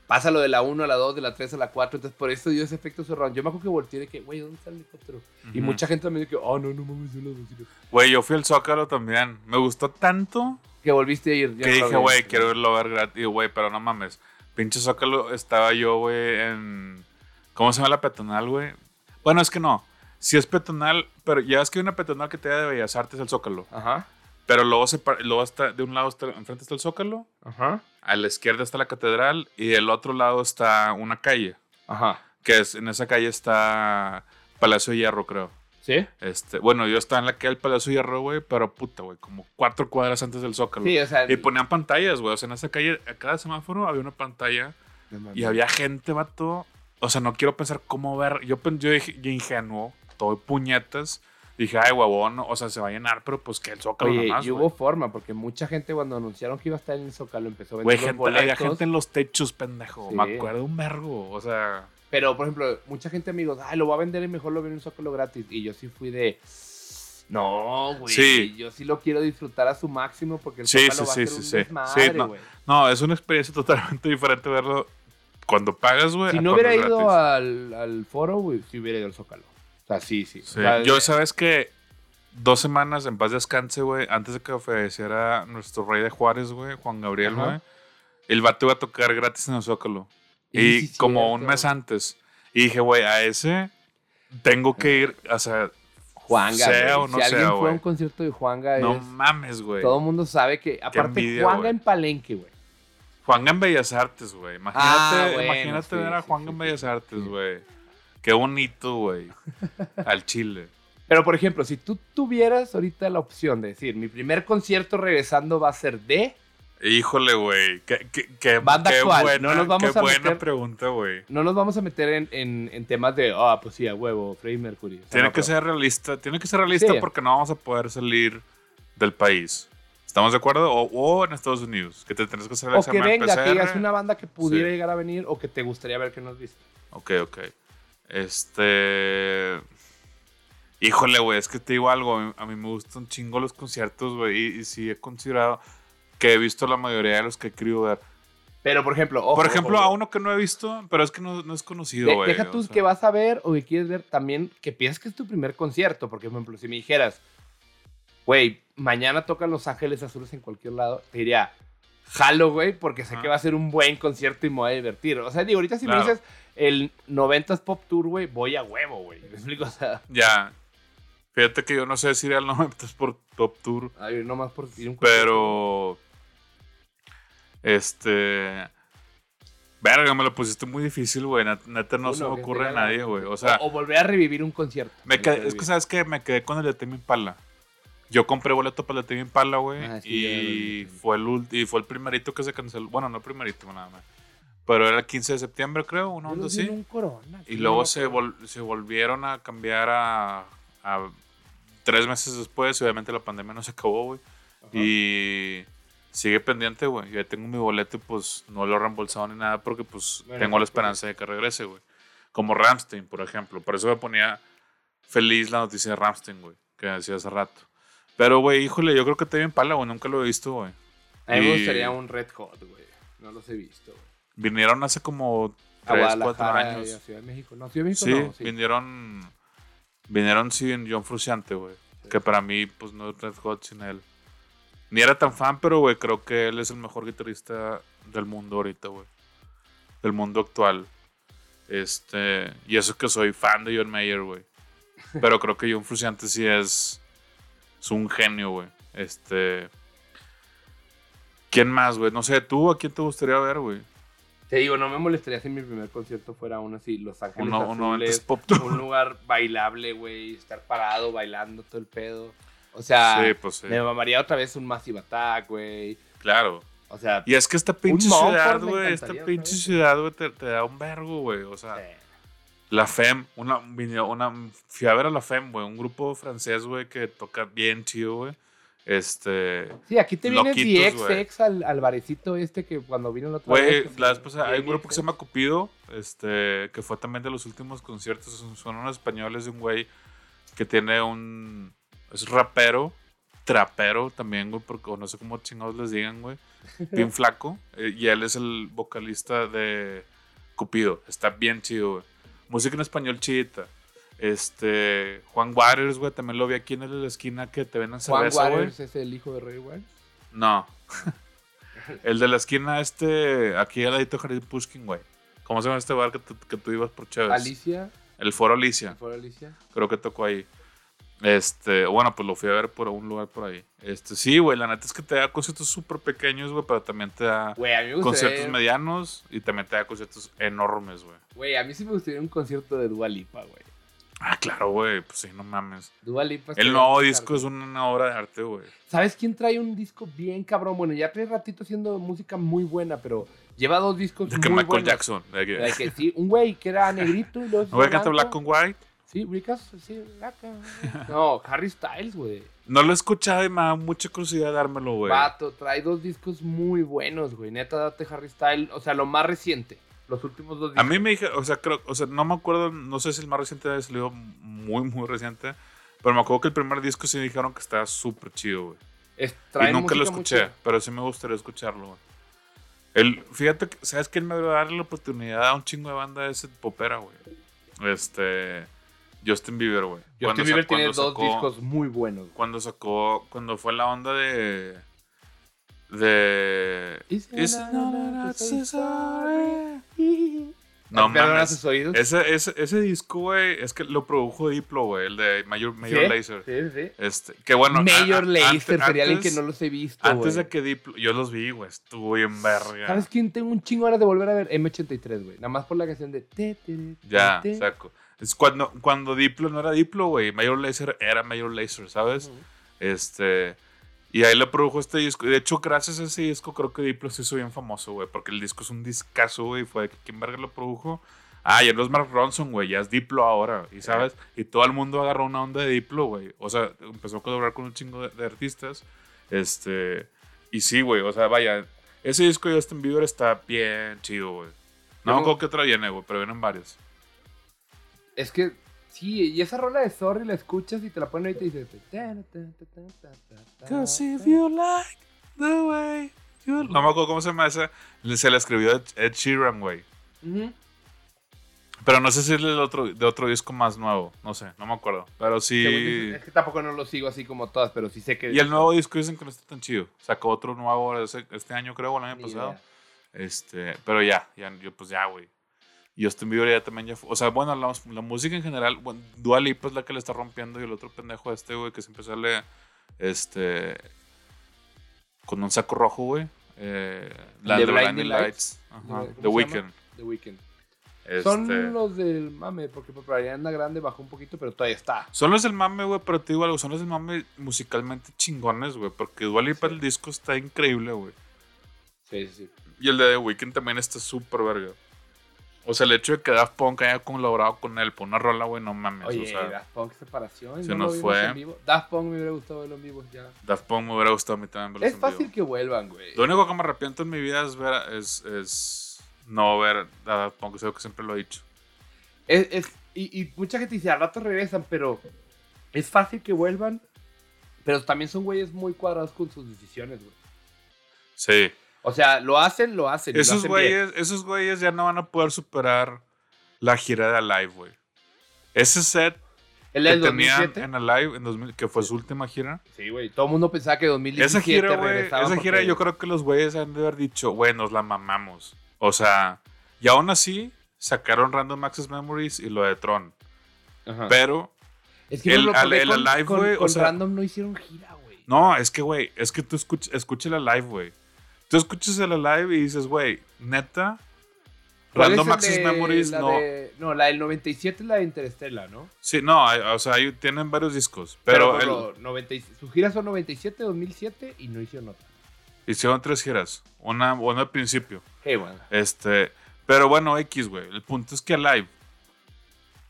pásalo de la 1 a la 2, de la 3 a la 4, entonces por eso dio ese efecto surround. Yo me acuerdo que volteé de que, güey, ¿dónde está el helicóptero? Y mucha gente también dijo, oh, no, no mames, las bocinas". Güey, yo fui al Zócalo también. Me gustó tanto Que volviste a ir. yo que lo dije, güey, quiero a ver gratis. Güey, pero no mames. Pinche Zócalo estaba yo, güey, en. ¿Cómo se llama la peatonal, güey? Bueno, es que no. Sí es peatonal, pero ya es que hay una peatonal que te da de Bellas Artes el Zócalo. Ajá, Pero luego, se, luego está, de un lado, está, enfrente está el Zócalo, ajá, a la izquierda está la catedral y del otro lado está una calle. ajá. Que es, en esa calle está Palacio de Hierro, creo. ¿Sí? Este, bueno, yo estaba en la calle del Palacio de Hierro, güey, pero puta, güey, como cuatro cuadras antes del Zócalo. Sí, o sea. Y ponían pantallas, güey. O sea, en esa calle, a cada semáforo había una pantalla y había gente, vato. O sea, no quiero pensar cómo ver. Yo, yo dije, yo ingenuo, todo puñetas. Dije, ay, huevón, o sea, se va a llenar, pero pues que el Zócalo Oye, nomás, y hubo forma, porque mucha gente cuando anunciaron que iba a estar en el Zócalo empezó a vender gente, había gente en los techos, pendejo. Sí. Me acuerdo un vergo. O sea, Pero, por ejemplo, mucha gente amigos, ay, lo voy a vender y mejor lo veo en un Zócalo gratis. Y yo sí fui de, no, güey, Sí. yo sí lo quiero disfrutar a su máximo porque el Sí, Zócalo sí, va a ser sí, un sí. desmadre, no. güey. no, es una experiencia totalmente diferente verlo cuando pagas, güey. Si no hubiera ido al, al foro, güey, si hubiera ido al Zócalo. O sea, sí, sí. O sea, Yo, sabes que dos semanas en paz descanse, güey, antes de que falleciera nuestro rey de Juárez, güey, Juan Gabriel, güey, el vato iba a tocar gratis en el Zócalo. Y Y, sí, como cierto. un mes antes. Y dije, güey, a ese tengo que ir, o sea, Juanga, sea o no si alguien sea, fue a un concierto de Juanga, no es- mames, güey. todo el mundo sabe que, aparte, envidia, Juanga güey. en Palenque, güey. Juan en Bellas Artes, güey. Imagínate, Ah, bueno, imagínate sí, ver a sí, Juan sí, en Bellas Artes, sí. güey. Qué bonito, güey. Al Chile. Pero, por ejemplo, si tú tuvieras ahorita la opción de decir, mi primer concierto regresando va a ser de... Híjole, güey. Qué, qué, qué- Banda qué actual, buena, no nos vamos qué a buena meter- pregunta, güey. No nos vamos a meter en, en- en temas de, ah, pues sí, a huevo, Freddie Mercury. O sea, Tiene no, que pero- ser realista. Tiene que ser realista Sí. porque no vamos a poder salir del país. ¿Estamos de acuerdo? O, o en Estados Unidos. Que te tienes que hacer el O que examen venga, que digas una banda que pudiera Sí. llegar a venir o que te gustaría ver que no has visto. Ok, ok. Este. Híjole, güey, es que te digo algo. A mí, a mí me gustan chingo los conciertos, güey. Y, y sí he considerado que he visto la mayoría de los que he querido ver. Pero, por ejemplo, ojo, Por ejemplo, ojo, a uno que no he visto, pero es que no, no es conocido, De- güey. deja o tú sea. que vas a ver o que quieres ver también que piensas que es tu primer concierto. Porque, por ejemplo, si me dijeras, güey, mañana tocan Los Ángeles Azules en cualquier lado, te diría, jalo, güey, porque sé Ajá. que va a ser un buen concierto y me voy a divertir. O sea, digo, ahorita si Claro. me dices el 90s Pop Tour, güey, voy a huevo, güey. ¿Me explico? O sea, Ya. Fíjate que yo no sé si ir al 90 por Top Tour, ay, nomás por ir un pero. Este. Verga, me lo pusiste muy difícil, güey. Net- Neta no Uno, se me ocurre a nadie, güey. O sea, o, o volver a revivir un concierto. me quedé- es que sabes que me quedé con el de Tame Impala. Yo compré boleto para el de Tame Impala, güey. Ah, sí, y, fue el y fue el primerito que se canceló. Bueno, no el primerito, nada más. Pero era el 15 de septiembre, creo, una Yo onda en así. un Corona, Y luego se, vol- se volvieron a cambiar a, a tres meses después. Obviamente la pandemia no se acabó, güey. Y sigue pendiente, güey. Ya tengo mi boleto y pues no lo he reembolsado ni nada porque pues Bueno, tengo la pues, esperanza de que regrese, güey. Como Ramstein, por ejemplo. Por eso me ponía feliz la noticia de Ramstein, güey. Que decía hace rato. Pero, güey, híjole, yo creo que te bien pala, güey. Nunca lo he visto, güey. A mí me y- gustaría un Red Hot, güey. No los he visto, güey. Vinieron hace como A 3, 4 Guadalajara y a años. Ciudad de México. No, Ciudad de México Sí, no, sí. vinieron. Vinieron, sí, en John Fruciante, güey. Sí. Que para mí, pues no es Red Hot sin él. Ni era tan fan, pero, güey, creo que él es el mejor guitarrista del mundo ahorita, güey. Del mundo actual. Este. Y eso que soy fan de John Mayer, güey. Pero creo que John Fruciante sí es. Es un genio, güey. Este. ¿Quién más, güey? No sé, ¿tú a quién te gustaría ver, güey? Te digo, no me molestaría si mi primer concierto fuera aún así, Los Ángeles Uno, uno Azules, pop un lugar bailable, güey, estar parado bailando todo el pedo. O sea, Sí, pues sí. me mamaría otra vez un Massive Attack, güey. Claro. O sea, Y es que esta pinche ciudad, güey, esta pinche ciudad, güey, te, te da un vergo, güey. O sea, eh, la FEM, una, una, fui a ver a la FEM, güey, un grupo francés, güey, que toca bien chido, güey. Este, sí, aquí te viene. DXX al, al barecito este que cuando vino otra vez. güey, la hay un grupo que se llama Cupido, este, que fue también de los últimos conciertos, son, son unos españoles de un güey que tiene un, es rapero, trapero también, güey, porque o no sé cómo chingados les digan, güey, bien flaco, eh, y él es el vocalista de Cupido, está bien chido, güey. Música en español chidita. Este, Juan Waters, güey, también lo vi aquí en la esquina que te venden Juan cerveza, güey. Waters es el hijo de Ray Waters. No. el de la esquina, este, aquí al ladito Jardín Pushkin, güey. ¿Cómo se llama este bar que, tú- que tú ibas por Chévez? Alicia, El Foro Alicia, ¿fue Alicia? creo que tocó ahí. Este, bueno, pues lo fui a ver por un lugar por ahí. Este, sí, güey, la neta es que te da conciertos súper pequeños, güey, pero también te da conciertos medianos y también te da conciertos enormes, güey. Güey, a mí sí me gustaría un concierto de Dua Lipa, güey. Ah, claro, güey, pues sí, no mames. Dua Lipa. El nuevo disco es una obra de arte, güey. ¿Sabes quién trae un disco bien cabrón? Bueno, ya trae ratito haciendo música muy buena, pero lleva dos discos De que muy Michael buenos. Jackson. De que, De que sí, un güey que era negrito y luego. ¿No canta Black and White? Sí, Ricas, sí, Black and- No, Harry Styles, güey. No lo he escuchado y me da mucha curiosidad dármelo, güey. Vato, trae dos discos muy buenos, güey. Neta, date Harry Styles. O sea, lo más reciente. Los últimos dos A discos. mí me dije, o sea, creo, o sea, no me acuerdo, no sé si el más reciente salido muy, muy reciente, pero me acuerdo que el primer disco sí dijeron que estaba súper chido, güey. Es- Y nunca lo escuché, pero sí me gustaría escucharlo, güey. El, fíjate, que, ¿sabes quién me va a darle la oportunidad a un chingo de banda de ese popera, güey? Este, Justin Bieber, güey. Justin Bieber tiene dos sacó- discos muy buenos. güey. Cuando sacó, cuando fue la onda de... De... Is Is? No ¿Perdona mames. sus oídos? Ese, ese, ese disco, güey, es que lo produjo Diplo, güey, el de Mayor, Mayor ¿Sí? Lazer. Sí, sí. Este, que bueno. Lazer, antes- sería alguien que no los he visto, Antes de que Diplo. Yo los vi, güey, estuvo bien verga. ¿Sabes quién tengo un chingo ganas de volver a ver? M83, güey. Nada más por la canción de... te, te, te, Ya, te. saco. Es cuando, cuando Diplo no era Diplo, güey. Mayor Lazer era Mayor Lazer, ¿sabes? Este. Y ahí le produjo este disco. De hecho, gracias a ese disco, creo que Diplo se hizo bien famoso, güey. Porque el disco es un discazo, güey. Fue de que quién verga lo produjo. Ah, ya no es Mark Ronson, güey. Ya es Diplo ahora. Y sabes, y todo el mundo agarró una onda de Diplo, güey. O sea, empezó a colaborar con un chingo de, de artistas. Este. Y sí, güey. O sea, vaya. Ese disco de Justin Bieber está bien chido, güey. No acuerdo qué otra viene, güey, pero vienen varios. Es que, sí, y esa rola de Sorry la escuchas y te la ponen ahí y te dices... Cause if you like the way you... No me acuerdo cómo se llama esa. Se la escribió Ed, Sheeran, güey. Pero no sé si es del otro, de otro disco más nuevo. No sé, no me acuerdo. Pero sí... Es que tampoco no lo sigo así como todas, pero sí sé que... Y el nuevo disco dicen que no está tan chido. Sacó otro nuevo este año, creo, o el año Ni pasado. idea. Este, pero ya, ya, yo pues ya, güey. Y Justin Bieber ya también ya fue. O sea, bueno, la, la música en general, bueno, Dua Lipa es la que le está rompiendo y el otro pendejo este, güey, que siempre sale, este, con un saco rojo, güey. Eh, ¿El la de Blinding Lights? Lights. Ajá, ¿Cómo The? Weeknd. The Weeknd. Este, Son los del mame, porque por Ariana Grande bajó un poquito, pero todavía está. Son los del mame, güey, pero te digo algo, son los del mame musicalmente chingones, güey, porque Dua Lipa Sí. el disco está increíble, güey. Sí, sí, sí. Y el de The Weeknd también está súper verga. O sea, el hecho de que Daft Punk haya colaborado con él por una rola, güey, no mames. Oye, o sea, Daft Punk separación. se no lo nos vimos fue. en vivo. Daft Punk me hubiera gustado verlo en vivo ya. Daft Punk me hubiera gustado a mí también verlos Es en fácil vivo. que vuelvan, güey. Lo único que me arrepiento en mi vida es ver, es, es no ver a Daft Punk, creo que siempre lo he dicho. Es, es- y, y mucha gente dice, al rato regresan, pero es fácil que vuelvan. Pero también son güeyes muy cuadrados con sus decisiones, güey. Sí. O sea, lo hacen, lo hacen. lo Esos bien. güeyes, esos güeyes ya no van a poder superar la gira de Alive, güey. Ese set El que del tenían 2007. en Alive, en 2000, que fue su última gira. Sí, güey. Todo el mundo pensaba que 2017 Esa gira, güey, esa gira yo creo que los güeyes han de haber dicho, güey, nos la mamamos. O sea, y aún así sacaron Random Access Memories y lo de Tron. Ajá. Pero, Es que el- no lo al- probé el con, Alive, con- güey, o con sea- Random no hicieron gira, güey. no, es que, güey, es que tú escuch, escucha el Alive, güey. Tú escuchas el Alive y dices, güey, neta, ¿Cuál es Random Access de- Memories no. de- no, la del 97 es la de Interstellar, ¿no? Sí, no, hay- o sea, hay- tienen varios discos. Pero, el- por lo 90 y- sus giras son 97, 2007 y no hicieron otra. hicieron tres giras. Una, una al principio. Hey, bueno. Este, pero bueno, X, güey. El punto es que Alive,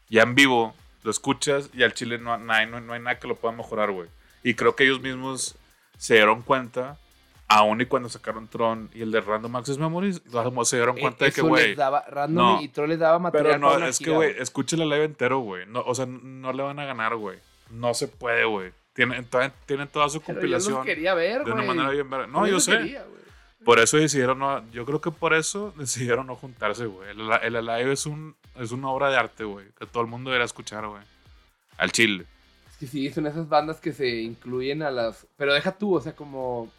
ya en vivo, lo escuchas y al chile no, no hay, no, no hay nada que lo pueda mejorar, güey. Y creo que ellos mismos se dieron cuenta, aún y cuando sacaron Tron y el de Random Access Memories, se dieron cuenta de que, güey. Random no. y Troll les daba material Pero no, para es que, güey, escucha el live entero, güey. No, o sea, no le van a ganar, güey. No se puede, güey. Tienen, toda- tienen toda su Pero yo compilación los quería ver, de una manera bien verga. No, yo sé. quería. Por eso decidieron no, yo creo que por eso decidieron no juntarse, güey. El, el Alive es un es una obra de arte, güey, que todo el mundo debería escuchar, güey. Al chile. Es que sí, son esas bandas que se incluyen a las... Pero deja tú, o sea, como...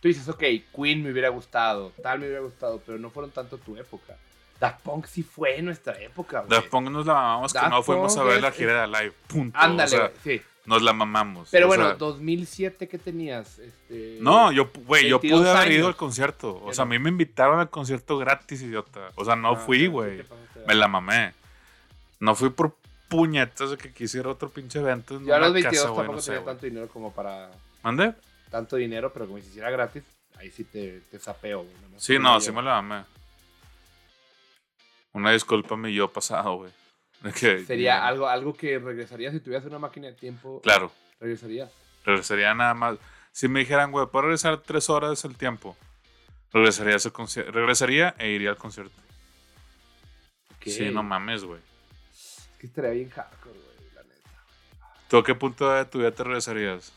Tú dices, ok, Queen me hubiera gustado, tal me hubiera gustado, pero no fueron tanto tu época. Daft Punk sí fue nuestra época, güey. Daft Punk nos la mamamos que Daft no fuimos a ver es- la gira de Alive. Punto. Ándale, o sea, güey, sí. nos la mamamos. Pero bueno, sea, 2007, ¿qué tenías? Este, no, yo, güey, yo 22 pude haber ido al concierto. O sea, a mí me invitaron al concierto gratis, idiota. O sea, no Ah, fui, güey. Me la mamé. No fui por puñetas de que quisiera otro pinche evento. En Yo a los una 22 casa, güey, tampoco no tenía tanto dinero como para... ¿Mande? Tanto dinero, pero como si hiciera gratis, ahí sí te, te sapeo, güey. Sí, no, sí me la mamé. Una disculpa mi yo pasado, güey. Sería algo, algo que regresaría si tuvieras una máquina de tiempo. Claro, Regresaría. regresaría nada más. Si me dijeran, güey, ¿puedo regresar tres horas el tiempo? Regresaría, a ese regresaría e iría al concierto. Ok. Sí, no mames, güey. Es que estaría bien hardcore, güey, la neta. ¿Tú a qué punto de tu vida te regresarías?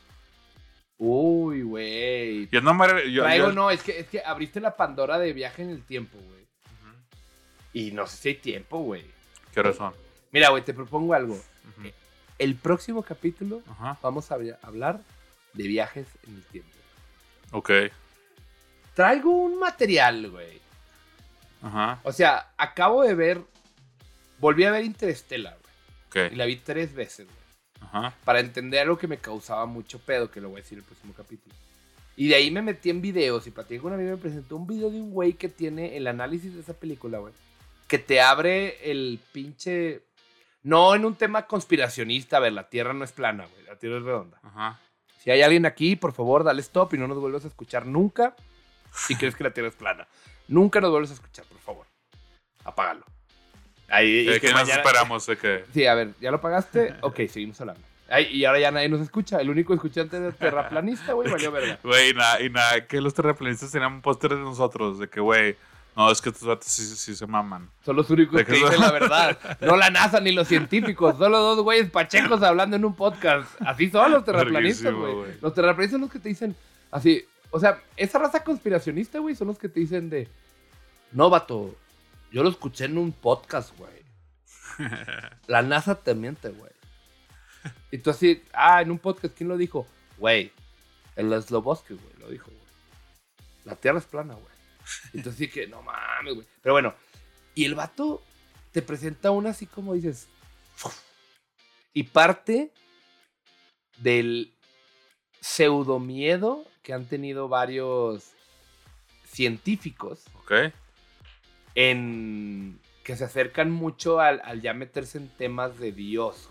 Uy, güey. Yo no me... Yo, Traigo, yo- no, es que, es que abriste la Pandora de viaje en el tiempo, güey. Y no sé si hay tiempo, güey. ¿Qué razón? Mira, güey, te propongo algo. Ujú. El próximo capítulo vamos a habla- hablar de viajes en el tiempo. Ok. Traigo un material, güey. Ajá. O sea, acabo de ver. Volví a ver Interstellar, güey. Y Ok. la vi tres veces, güey. Ajá. Para entender algo que me causaba mucho pedo, que lo voy a decir en el próximo capítulo. Y de ahí me metí en videos y platiqué con un amigo me presentó un video de un güey que tiene el análisis de esa película, güey. Que te abre el pinche. No en un tema conspiracionista, a ver, la Tierra no es plana, güey. La Tierra es redonda. Ajá. Si hay alguien aquí, por favor, dale stop y no nos vuelvas a escuchar nunca si crees que la Tierra es plana. Nunca nos vuelvas a escuchar, por favor. Apágalo. Ahí, ¿De es que qué esperamos? Sí, a ver, ¿ya lo pagaste? Ok, seguimos hablando. Ay, y ahora ya nadie nos escucha. El único escuchante de terraplanista, güey, valió verga. Güey, y nada, y nada, que los terraplanistas tenían un póster de nosotros, de que, güey, no, es que estos vatos sí, sí se maman. Son los únicos ¿De que dicen la verdad. No la NASA ni los científicos. Solo dos güeyes pachecos hablando en un podcast. Así son los terraplanistas, güey. Los terraplanistas son los que te dicen así. O sea, esa raza conspiracionista, güey, son los que te dicen de. No, vato. Yo lo escuché en un podcast, güey. La NASA te miente, güey. Y tú así, ah, en un podcast, ¿quién lo dijo? Güey, el Sloboski, güey, lo dijo, güey. La Tierra es plana, güey. Entonces sí que, no mames, güey. Pero bueno, y el vato te presenta una así como dices. Y parte del pseudo miedo que han tenido varios científicos Ok. En que se acercan mucho al, al ya meterse en temas de Dios.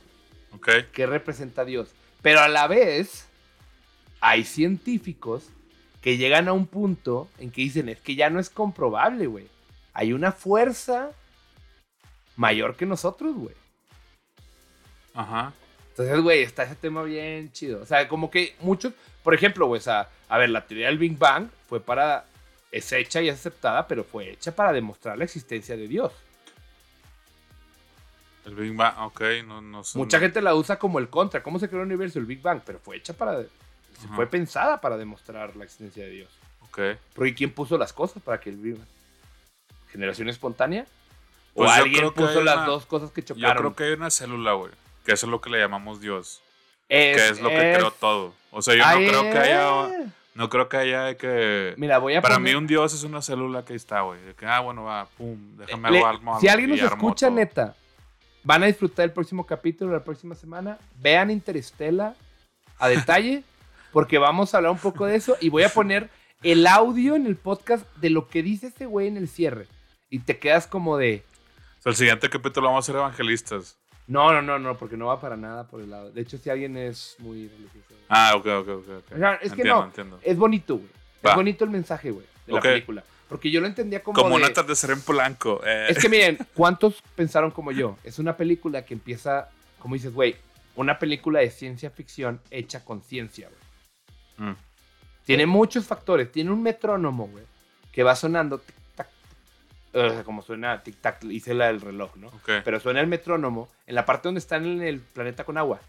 Ok. ¿Qué representa Dios? Pero a la vez, hay científicos que llegan a un punto en que dicen, es que ya no es comprobable, güey. Hay una fuerza mayor que nosotros, güey. Ajá. Entonces, güey, está ese tema bien chido. O sea, como que muchos, por ejemplo, güey, o sea, a ver, la teoría del Big Bang fue para, es hecha y es aceptada, pero fue hecha para demostrar la existencia de Dios. El Big Bang, ok, no, no sé. Mucha gente la usa como el contra. ¿Cómo se creó el universo? El Big Bang, pero fue hecha para, Ajá. fue pensada para demostrar la existencia de Dios. Ok. Porque ¿quién puso las cosas para que el Big Bang? ¿Generación espontánea? ¿O Pues yo alguien puso las una- dos cosas que Yo chocaron? creo que hay una célula, güey. Que eso es lo que le llamamos Dios. es, que es lo que creó todo. O sea, yo no creo que haya. Eh. No creo que haya de que. Mira, voy a Para poner- mí, un Dios es una célula que está, güey. De que, ah, bueno, va, pum, déjame Le- hago algo. si alguien nos escucha, todo. neta, van a disfrutar el próximo capítulo la próxima semana. Vean Interestela a detalle, porque vamos a hablar un poco de eso y voy a poner el audio en el podcast de lo que dice ese güey en el cierre. Y te quedas como de, O sea, el siguiente capítulo vamos a ser evangelistas. No, no, no, no, porque no va para nada por el lado. De hecho, si alguien es muy religioso. Ah, ok, ok, ok. ok. O sea, es que entiendo, no. entiendo. Es bonito, güey. Va. Es bonito el mensaje, güey, de la película. Porque yo lo entendía como, Como un de- atardecer en Polanco. eh. Es que miren, ¿cuántos pensaron como yo? Es una película que empieza, como dices, güey, una película de ciencia ficción hecha con ciencia, güey. Mm, Tiene muchos factores. Tiene un metrónomo, güey, que va sonando tic sea, como suena tic tac, hice la del reloj, ¿no? ok. Pero suena el metrónomo en la parte donde están en el planeta con agua.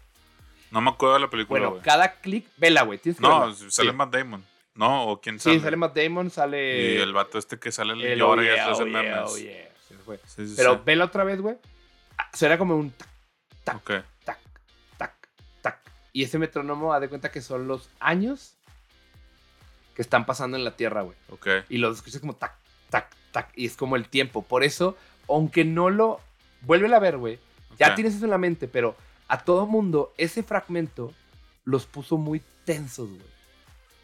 No me acuerdo de la película, Bueno, güey. cada clic, vela, güey. No, verla. sale Sí. Matt Damon. ¿No? ¿O quién sale? Sí, sale Matt Damon, sale. Y el vato este que sale el llora oh y hace oh yeah, memes. oh yeah. Sí, sí, Pero vela otra vez, güey. Ah, Suena como un tac, tac, Ok. tac, tac, tac. Y ese metrónomo, haz de cuenta que son los años que están pasando en la Tierra, güey. Ok. Y los escuchas como tac, tac, tac. Y es como el tiempo. Por eso, aunque no lo... Vuélvela a ver, güey. Ya tienes eso en la mente, pero a todo mundo ese fragmento los puso muy tensos, güey.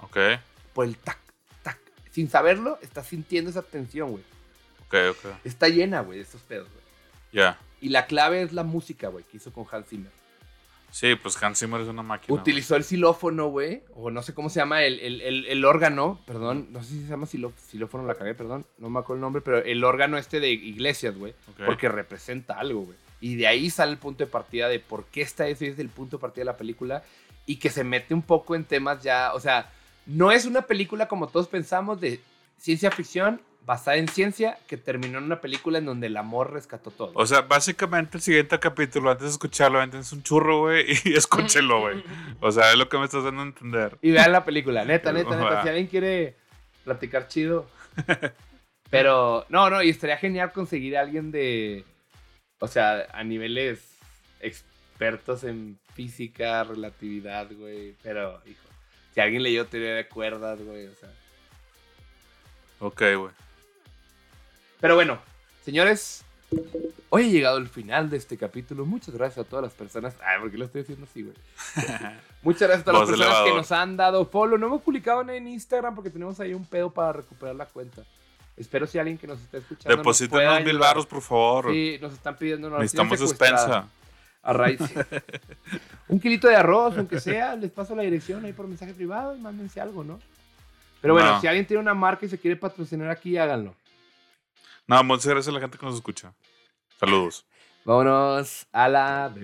Ok. Por el tac, tac. Sin saberlo, estás sintiendo esa tensión, güey. Ok, ok. Está llena, güey, de esos pedos, güey. Ya. Y la clave es la música, güey, que hizo con Hans Zimmer. Sí, pues Hans Zimmer es una máquina. Utilizó el xilófono, güey, o no sé cómo se llama, el, el- el- el órgano, perdón, no sé si se llama xiló- xilófono, la cagué, perdón, no me acuerdo el nombre, pero el órgano este de iglesias, güey, porque representa algo, güey. Y de ahí sale el punto de partida de por qué está eso y es el punto de partida de la película y que se mete un poco en temas ya, o sea, no es una película como todos pensamos de ciencia ficción basada en ciencia que terminó en una película en donde el amor rescató todo. O sea, básicamente el siguiente capítulo, antes de escucharlo, es un churro, güey, y escúchenlo, güey. O sea, es lo que me estás dando a entender. Y vean la película, neta, neta, neta. Va. Si alguien quiere platicar chido. Pero, no, no, y estaría genial conseguir a alguien de. O sea, a niveles expertos en física, relatividad, güey. Pero, hijo, si alguien leyó teoría de cuerdas, güey, o sea. Ok, güey. Pero bueno, señores, hoy ha llegado el final de este capítulo. Muchas gracias a todas las personas. Ay, ¿por qué lo estoy haciendo así, güey? Muchas gracias a todas las personas que nos han dado follow. No hemos publicado en Instagram porque tenemos ahí un pedo para recuperar la cuenta. Espero si alguien que nos está escuchando. nos pueda Deposítenos mil baros, por favor. Sí, nos están pidiendo una Necesitamos despensa. A raíz. un kilito de arroz, aunque sea, les paso la dirección ahí por mensaje privado y mándense algo, ¿no? Pero bueno, No. si alguien tiene una marca y se quiere patrocinar aquí, háganlo. No, muchas gracias a la gente que nos escucha. Saludos. Vámonos a la...